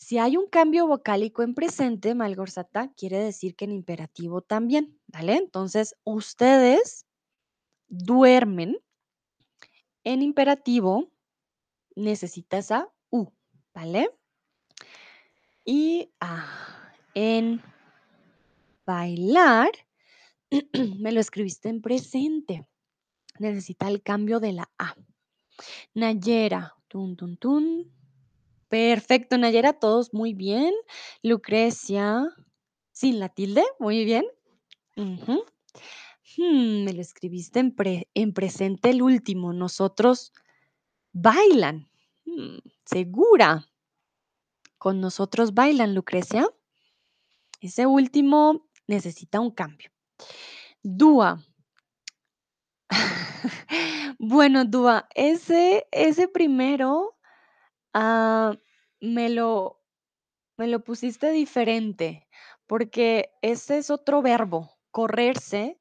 Si hay un cambio vocálico en presente, malgorzata, quiere decir que en imperativo también, ¿vale? Entonces, ustedes duermen. En imperativo necesita esa U, ¿vale? Y ah, en bailar, me lo escribiste en presente. Necesita el cambio de la A. Nayera, tun, tun, tun. Perfecto, Nayera, todos muy bien. Lucrecia, sin la tilde, muy bien. Hmm, me lo escribiste en presente el último. Nosotros bailan. Hmm, segura. Con nosotros bailan, Lucrecia. Ese último necesita un cambio. Dúa. Bueno, Dúa, ese, ese primero ah, me lo, me lo pusiste diferente, porque ese es otro verbo. Correrse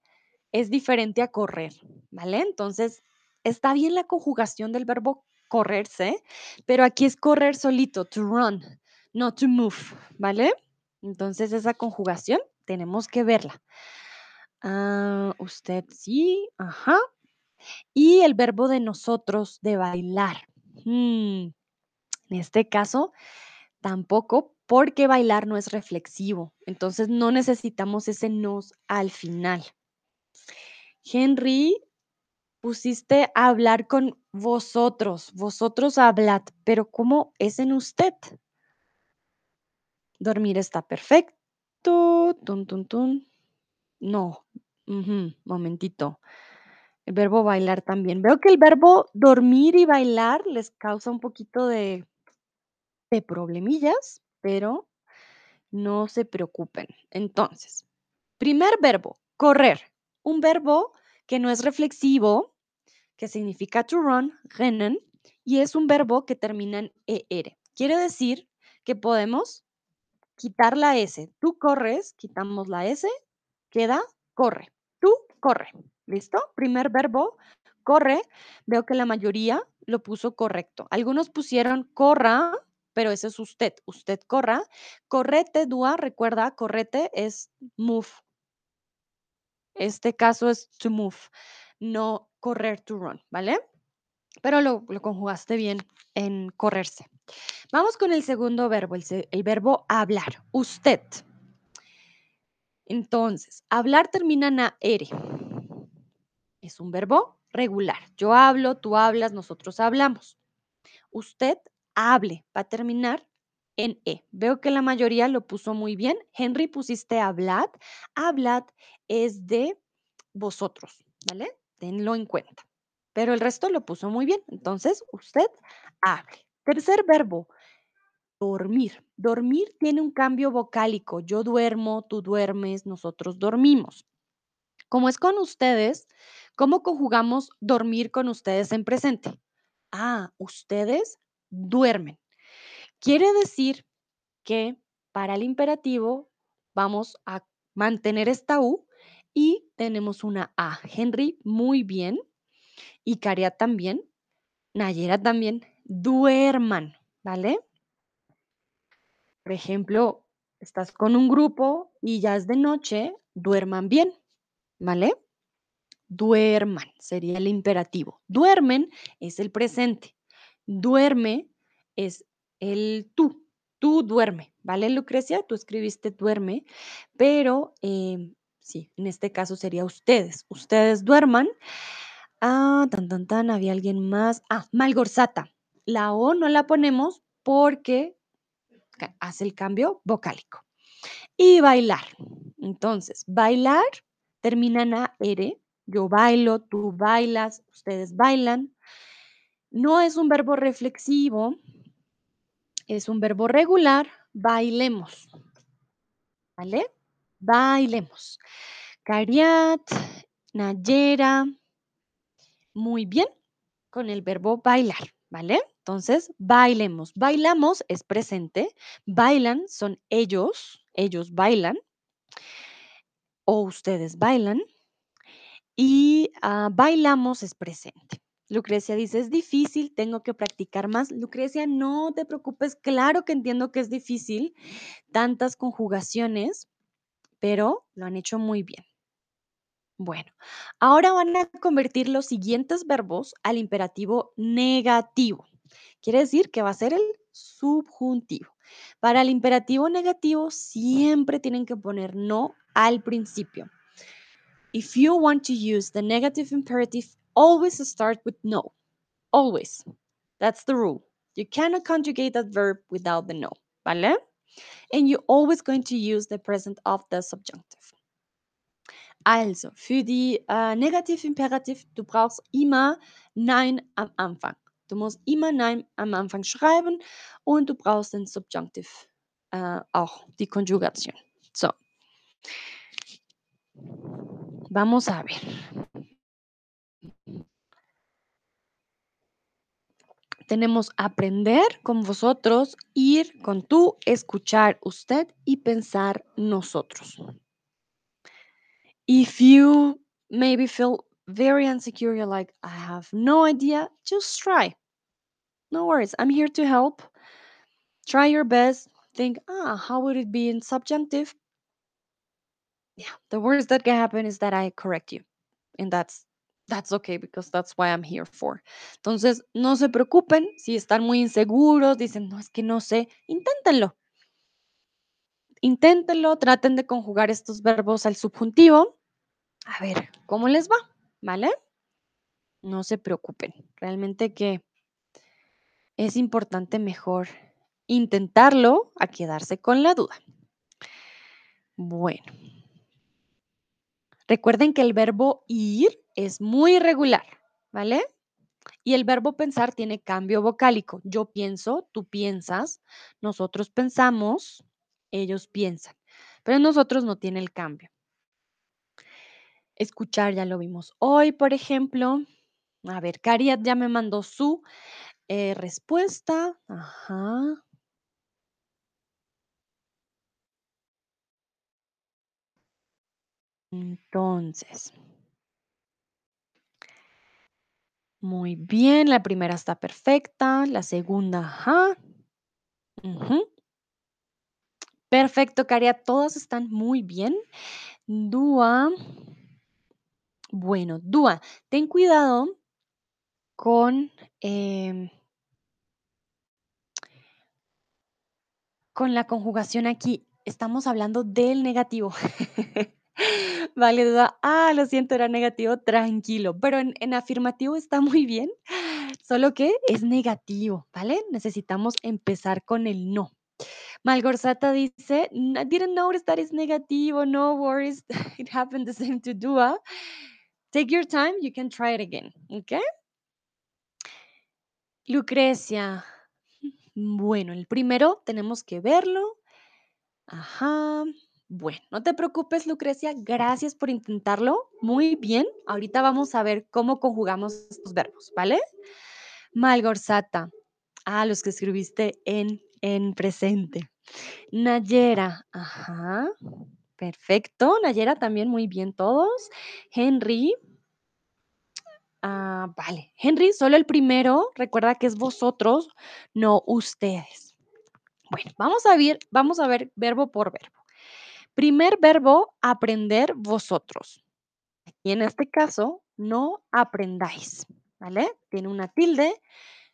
es diferente a correr, ¿vale? Entonces, está bien la conjugación del verbo correrse, pero aquí es correr solito, to run, no to move, ¿vale? Entonces, esa conjugación tenemos que verla. Ah, usted sí, ajá. Y el verbo de nosotros, de bailar. Mm, en este caso, tampoco, porque bailar no es reflexivo. Entonces, no necesitamos ese nos al final. Henry, pusiste a hablar con vosotros. Vosotros hablad, pero ¿cómo es en usted? Dormir está perfecto. Tun, tun, tun. No. Momentito. El verbo bailar también. Veo que el verbo dormir y bailar les causa un poquito de, de problemillas, pero no se preocupen. Entonces, primer verbo, correr. Un verbo que no es reflexivo, que significa to run, rennen, y es un verbo que termina en er. Quiere decir que podemos quitar la S. Tú corres, quitamos la S, queda corre. Tú corre. ¿Listo? Primer verbo, corre. Veo que la mayoría lo puso correcto. Algunos pusieron corra, pero ese es usted. Usted corra. Correte, dúa, recuerda, correte es move. Este caso es to move, no correr to run, ¿vale? Pero lo, conjugaste bien en correrse. Vamos con el segundo verbo, el verbo hablar. Usted. Entonces, hablar termina en AR. Es un verbo regular. Yo hablo, tú hablas, nosotros hablamos. Usted hable. Va a terminar en E. Veo que la mayoría lo puso muy bien. Henry, pusiste hablad. Hablad es de vosotros, ¿vale? Tenlo en cuenta. Pero el resto lo puso muy bien. Entonces, usted hable. Tercer verbo, dormir. Dormir tiene un cambio vocálico. Yo duermo, tú duermes, nosotros dormimos. Como es con ustedes, ¿cómo conjugamos dormir con ustedes en presente? Ah, ustedes duermen. Quiere decir que para el imperativo vamos a mantener esta U y tenemos una A. Henry, muy bien. Y Caria también. Nayera también. Duerman, ¿vale? Por ejemplo, estás con un grupo y ya es de noche, duerman bien, ¿vale? Duerman sería el imperativo. Duermen es el presente. Duerme es el tú. Tú duerme, ¿vale, Lucrecia? Tú escribiste duerme, pero em, sí, en este caso sería ustedes. Ustedes duerman. Ah, tan, tan, tan, había alguien más. Ah, Malgorzata. La O no la ponemos porque hace el cambio vocálico. Y bailar. Entonces, bailar termina en AR. Yo bailo, tú bailas, ustedes bailan. No es un verbo reflexivo, es un verbo regular. Bailemos. ¿Vale? bailemos. Cariat, Nayera, muy bien, con el verbo bailar, ¿vale? Entonces, bailemos. Bailamos es presente, bailan son ellos, ellos bailan o ustedes bailan y ah, bailamos es presente. Lucrecia dice, es difícil, tengo que practicar más. Lucrecia, no te preocupes, claro que entiendo que es difícil, tantas conjugaciones, pero lo han hecho muy bien. Bueno, ahora van a convertir los siguientes verbos al imperativo negativo. Quiere decir que va a ser el subjuntivo. Para el imperativo negativo siempre tienen que poner no al principio. If you want to use the negative imperative, always start with no. Always. That's the rule. You cannot conjugate that verb without the no. ¿Vale? And you're always going to use the present of the subjunctive. Also, für die äh, Negativimperativ, du brauchst immer Nein am Anfang. Du musst immer Nein am Anfang schreiben und du brauchst den Subjunctive äh, auch, die Konjugation. So. Vamos a ver. Tenemos aprender con vosotros, ir con tú, escuchar usted y pensar nosotros. If you maybe feel very insecure, you're like, I have no idea, just try. No worries, I'm here to help. Try your best. Think, ah, how would it be in subjunctive? Yeah, the worst that can happen is that I correct you. And that's that's okay because that's why I'm here for. Entonces, no se preocupen si están muy inseguros, dicen, no, es que no sé, inténtenlo. Inténtenlo, traten de conjugar estos verbos al subjuntivo. A ver, ¿cómo les va? ¿Vale? No se preocupen. Realmente que es importante mejor intentarlo a quedarse con la duda. Bueno. Recuerden que el verbo ir es muy irregular, ¿vale? Y el verbo pensar tiene cambio vocálico. Yo pienso, tú piensas, nosotros pensamos, ellos piensan. Pero nosotros no tiene el cambio. Escuchar ya lo vimos hoy, por ejemplo. A ver, Cariat ya me mandó su eh, respuesta. Ajá. Entonces. Muy bien, la primera está perfecta, la segunda, ajá. Perfecto, Caria, todas están muy bien. Dúa. Bueno, Dúa, ten cuidado con, em, con la conjugación aquí. Estamos hablando del negativo. Vale, Dúa. Ah, lo siento, era negativo, tranquilo. Pero en, en afirmativo está muy bien, solo que es negativo, ¿vale? Necesitamos empezar con el no. Malgorzata dice, I didn't notice that it's negativo, no worries, it happened the same to Dua. Take your time, you can try it again, ¿ok? Lucrecia, bueno, el primero tenemos que verlo. Ajá. Bueno, no te preocupes, Lucrecia, gracias por intentarlo. Muy bien, ahorita vamos a ver cómo conjugamos estos verbos, ¿vale? Malgorzata, ah, los que escribiste en, en presente. Nayera, ajá, perfecto. Nayera también muy bien todos. Henry, ah, vale. Henry, solo el primero, recuerda que es vosotros, no ustedes. Bueno, vamos a ver, vamos a ver verbo por verbo. Primer verbo, aprender vosotros. Y en este caso, no aprendáis, ¿vale? Tiene una tilde,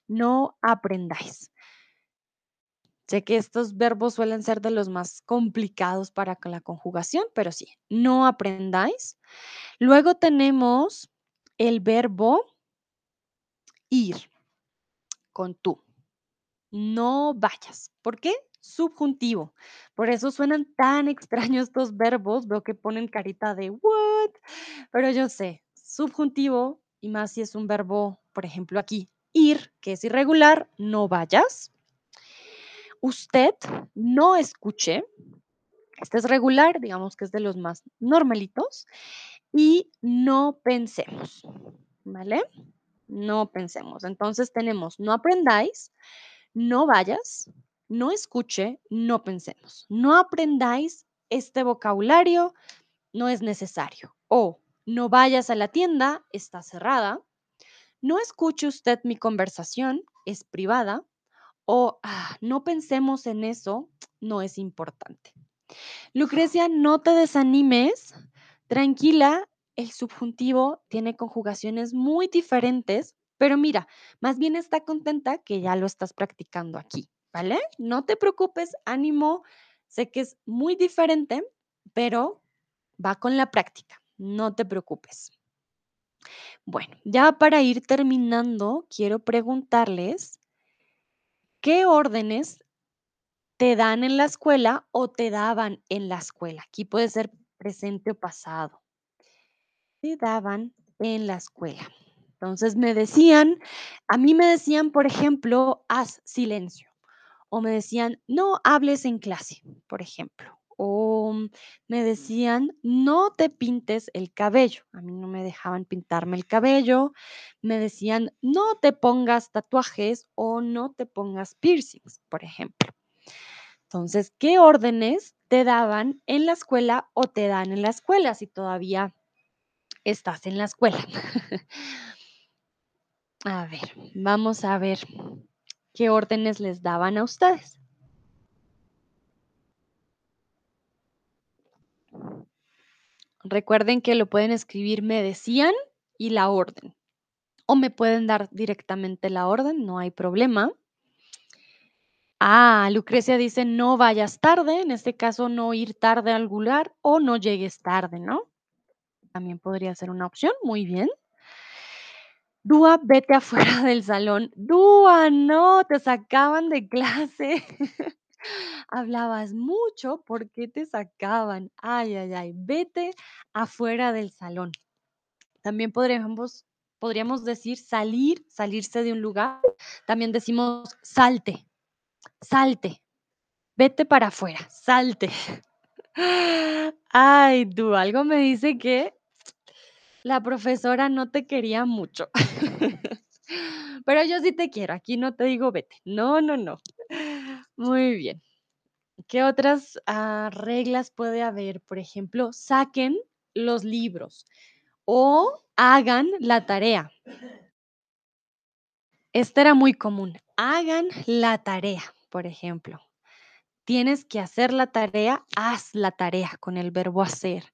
no aprendáis. Sé que estos verbos suelen ser de los más complicados para la conjugación, pero sí, no aprendáis. Luego tenemos el verbo ir con tú. No vayas. ¿Por qué? Subjuntivo. Por eso suenan tan extraños estos verbos. Veo que ponen carita de what, pero yo sé, subjuntivo y más si es un verbo, por ejemplo, aquí, ir, que es irregular, no vayas usted no escuche, Este es regular, digamos que es de los más normalitos. Y no pensemos, ¿vale? No pensemos. Entonces tenemos no aprendáis, no vayas, no escuche, no pensemos. No aprendáis este vocabulario, no es necesario. O no vayas a la tienda, está cerrada. No escuche usted mi conversación, es privada. O "Ah, no pensemos en eso, no es importante. Lucrecia, no te desanimes. Tranquila, el subjuntivo tiene conjugaciones muy diferentes, pero mira, más bien está contenta que ya lo estás practicando aquí, No te preocupes, ánimo. Sé que es muy diferente, pero va con la práctica. No te preocupes. Bueno, ya para ir terminando, quiero preguntarles, ¿qué órdenes te dan en la escuela o te daban en la escuela? Aquí puede ser presente o pasado. Te daban en la escuela. Entonces me decían, a mí me decían, por ejemplo, haz silencio. O me decían, no hables en clase, por ejemplo. O me decían, no te pintes el cabello. A mí no me dejaban pintarme el cabello. Me decían, no te pongas tatuajes o no te pongas piercings, por ejemplo. Entonces, ¿qué órdenes te daban en la escuela o te dan en la escuela si todavía estás en la escuela? A ver, vamos a ver qué órdenes les daban a ustedes. Recuerden que lo pueden escribir me decían y la orden. O me pueden dar directamente la orden, no hay problema. Ah, Lucrecia dice no vayas tarde, en este caso no ir tarde al lugar o no llegues tarde, ¿no? También podría ser una opción, muy bien. Dúa, vete afuera del salón. Dúa, no, te sacaban de clase. Hablabas mucho, ¿por qué te sacaban? Ay, ay, ay, vete afuera del salón. También podríamos, podríamos decir salir, salirse de un lugar. También decimos salte, salte, vete para afuera, salte. Ay, tú, algo me dice que la profesora no te quería mucho. Pero yo sí te quiero, aquí no te digo vete. No, no, no. Muy bien. ¿Qué otras ah, reglas puede haber? Por ejemplo, saquen los libros o hagan la tarea. Esta era muy común. Hagan la tarea, por ejemplo. Tienes que hacer la tarea, haz la tarea con el verbo hacer.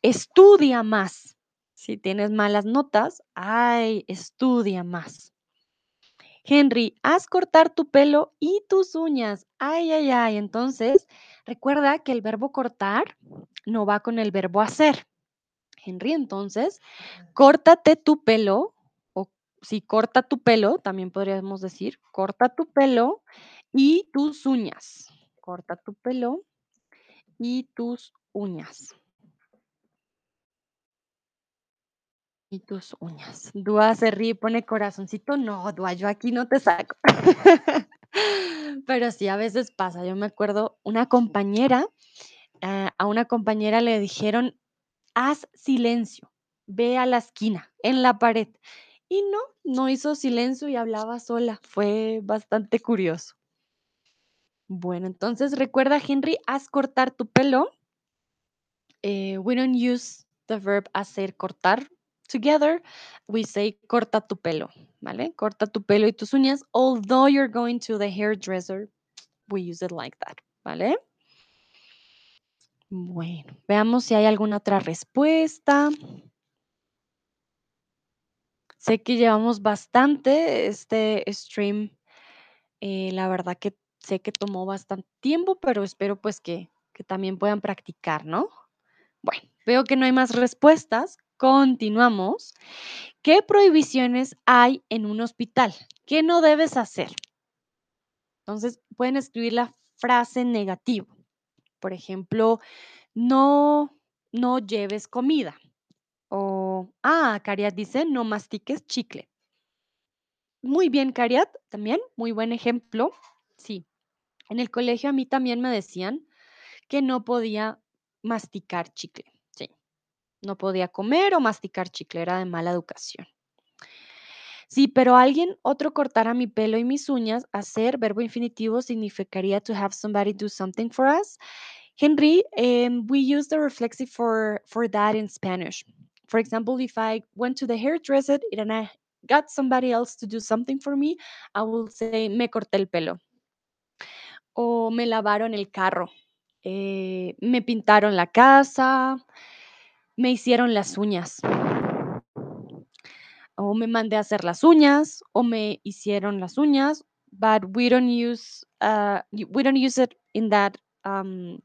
Estudia más. Si tienes malas notas, ay, estudia más. Henry, haz cortar tu pelo y tus uñas. Ay, ay, ay. Entonces, recuerda que el verbo cortar no va con el verbo hacer. Henry, entonces, córtate tu pelo, o si corta tu pelo, también podríamos decir, corta tu pelo y tus uñas. Corta tu pelo y tus uñas. Y tus uñas. Dúa se ríe y pone corazoncito. No, Dúa, yo aquí no te saco. Pero sí, a veces pasa. Yo me acuerdo, una compañera, ah, a una compañera le dijeron, haz silencio, ve a la esquina, en la pared. Y no, no hizo silencio y hablaba sola. Fue bastante curioso. Bueno, entonces recuerda, Henry, haz cortar tu pelo. Eh, we don't use the verb hacer cortar together. We say corta tu pelo, ¿vale? Corta tu pelo y tus uñas. Although you're going to the hairdresser, we use it like that, ¿vale? Bueno, veamos si hay alguna otra respuesta. Sé que llevamos bastante este stream. eh, la verdad que sé que tomó bastante tiempo, pero espero pues que, que también puedan practicar, ¿no? Bueno, veo que no hay más respuestas. Continuamos. ¿Qué prohibiciones hay en un hospital? ¿Qué no debes hacer? Entonces, pueden escribir la frase negativa. Por ejemplo, no, no lleves comida. O, ah, Cariat dice, no mastiques chicle. Muy bien, Cariat, también, muy buen ejemplo. Sí, en el colegio a mí también me decían que no podía masticar chicle. No podía comer o masticar chicle, era de mala educación. Sí, pero alguien otro cortara mi pelo y mis uñas, hacer, verbo infinitivo, significaría to have somebody do something for us. Henry, um, we use the reflexive for, for that in Spanish. For example, if I went to the hairdresser and I got somebody else to do something for me, I will say, me corté el pelo. O me lavaron el carro. Eh, me pintaron la casa. Me hicieron las uñas. O me mandé a hacer las uñas. O me hicieron las uñas. But we don't use uh, we don't use it in that um,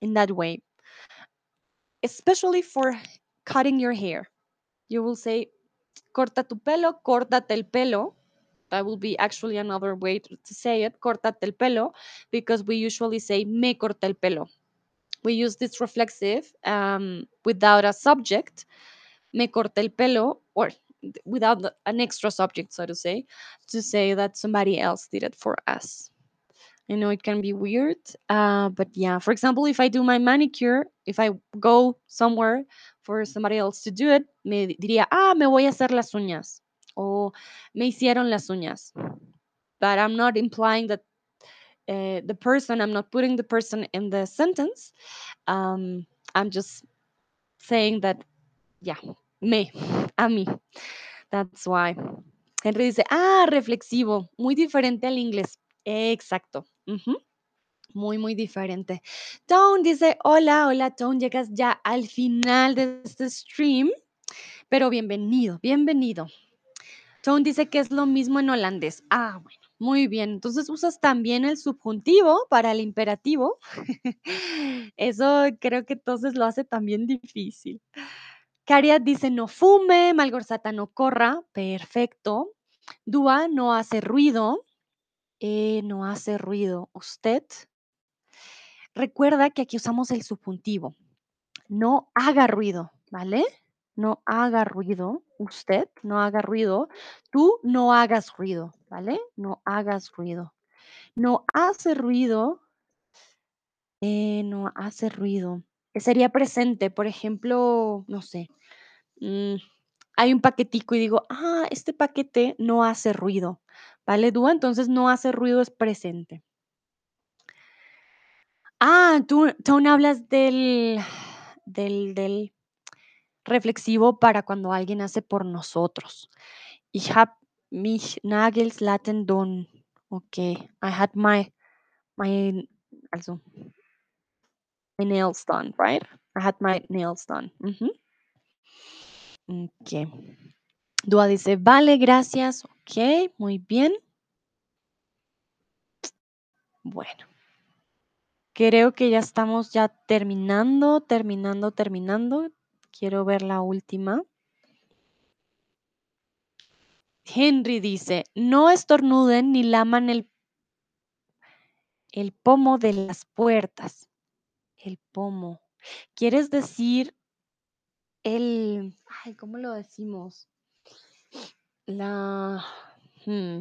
in that way. Especially for cutting your hair. You will say, corta tu pelo, córtate el pelo. That will be actually another way to, say it, córtate el pelo, because we usually say me corté el pelo. We use this reflexive um, without a subject, me corté el pelo, or without an extra subject, so to say, to say that somebody else did it for us. I know it can be weird, uh, but yeah. For example, if I do my manicure, if I go somewhere for somebody else to do it, me diría, ah, me voy a hacer las uñas, o me hicieron las uñas. But I'm not implying that uh, the person, I'm not putting the person in the sentence. Um, I'm just saying that, yeah, me, a mí. That's why. Henry dice, ah, reflexivo, muy diferente al inglés. Exacto. ujú. Muy, muy diferente. Tone dice, hola, hola, Tone, llegas ya al final de este stream, pero bienvenido, bienvenido. Tone dice que es lo mismo en holandés. Ah, bueno, muy bien. Entonces usas también el subjuntivo para el imperativo. Eso creo que entonces lo hace también difícil. Cariat dice, no fume, Malgorzata no corra. Perfecto. Dúa no hace ruido. Eh, no hace ruido. ¿Usted? Recuerda que aquí usamos el subjuntivo. No haga ruido, ¿vale? No haga ruido. Usted no haga ruido. Tú no hagas ruido, ¿vale? No hagas ruido. No hace ruido. eh, no hace ruido. Sería presente, por ejemplo, no sé. mm, hay un paquetico y digo, ah, este paquete no hace ruido, ¿vale, Dúa? Entonces no hace ruido es presente. Ah, tú, tú hablas del, del, del reflexivo para cuando alguien hace por nosotros. Ich hab mich Nagels laten don. Okay, I had my my also my nails done, right? I had my nails done. Okay. Dua dice, vale, gracias. Ok, muy bien. Bueno, creo que ya estamos ya terminando, terminando, terminando. Quiero ver la última. Henry dice, no estornuden ni laman el, el pomo de las puertas. El pomo. ¿Quieres decir el... Ay, ¿cómo lo decimos? La... hmm,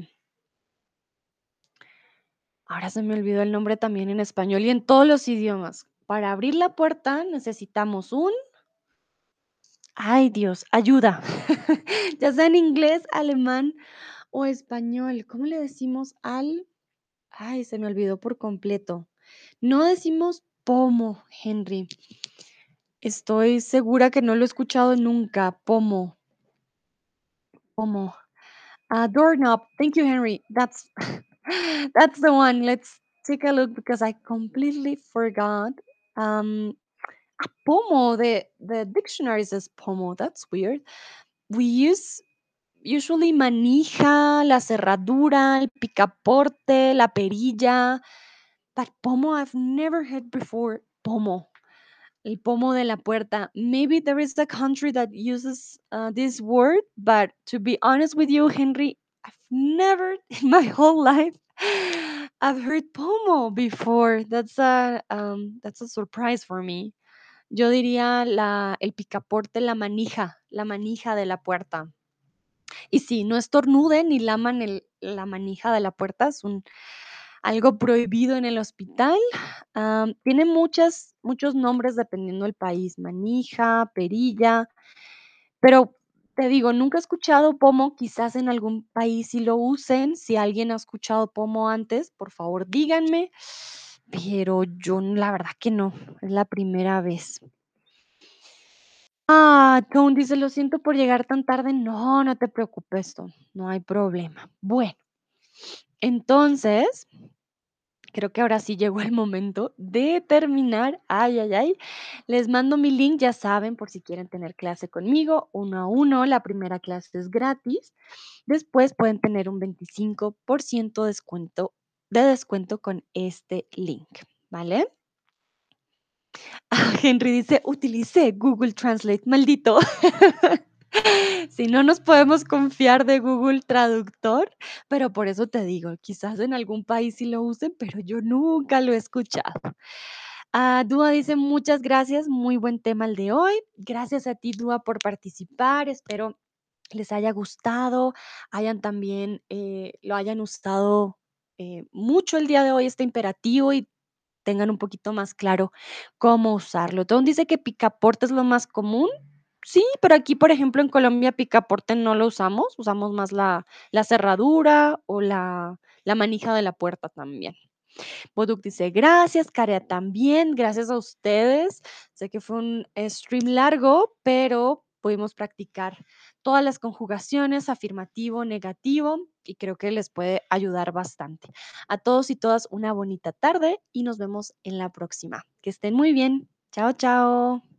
Ahora se me olvidó el nombre también en español y en todos los idiomas. Para abrir la puerta necesitamos un... Ay, Dios, ayuda. ya sea en inglés, alemán o español. ¿Cómo le decimos al... Ay, se me olvidó por completo. No decimos pomo, Henry. Estoy segura que no lo he escuchado nunca. Pomo, pomo. Uh, doorknob. Thank you, Henry. That's that's the one. Let's take a look because I completely forgot. Um, pomo. The the dictionary says pomo. That's weird. We use usually manija, la cerradura, el picaporte, la perilla. But pomo, I've never heard before. Pomo. El pomo de la puerta. Maybe there is a country that uses uh, this word, but to be honest with you, Henry, I've never in my whole life I've heard pomo before. That's a um, that's a surprise for me. Yo diría la, el picaporte, la manija, la manija de la puerta. Y sí, no estornuden ni laman la manija de la puerta. Es un, Algo prohibido en el hospital, am, tiene muchas muchos nombres dependiendo del país, manija, perilla, pero te digo, nunca he escuchado pomo, quizás en algún país sí lo usen. Si alguien ha escuchado pomo antes, por favor, díganme, pero yo, la verdad que no, es la primera vez. Ah, Tone dice: "Lo siento por llegar tan tarde". No, no te preocupes, Tone, no hay problema. Bueno, entonces, creo que ahora sí llegó el momento de terminar. Ay, ay, ay. Les mando mi link, ya saben, por si quieren tener clase conmigo, uno a uno. La primera clase es gratis. Después pueden tener un 25% descuento de descuento con este link, ¿vale? Ah, Henry dice: "Utilicé Google Translate, maldito". Si no nos podemos confiar de Google Traductor, pero por eso te digo, quizás en algún país sí lo usen, pero yo nunca lo he escuchado. Ah, Dúa dice: "Muchas gracias, muy buen tema el de hoy". Gracias a ti, Dúa, por participar. Espero les haya gustado, hayan también, eh, lo hayan usado, eh, mucho el día de hoy, este imperativo, y tengan un poquito más claro cómo usarlo. Tone dice que picaporte es lo más común. Sí, pero aquí, por ejemplo, en Colombia, picaporte no lo usamos, usamos más la la cerradura o la la manija de la puerta también. Boduk dice: "Gracias", Karea también, gracias a ustedes. Sé que fue un stream largo, pero pudimos practicar todas las conjugaciones, afirmativo, negativo, y creo que les puede ayudar bastante. A todos y todas, una bonita tarde y nos vemos en la próxima. Que estén muy bien. Chao, chao.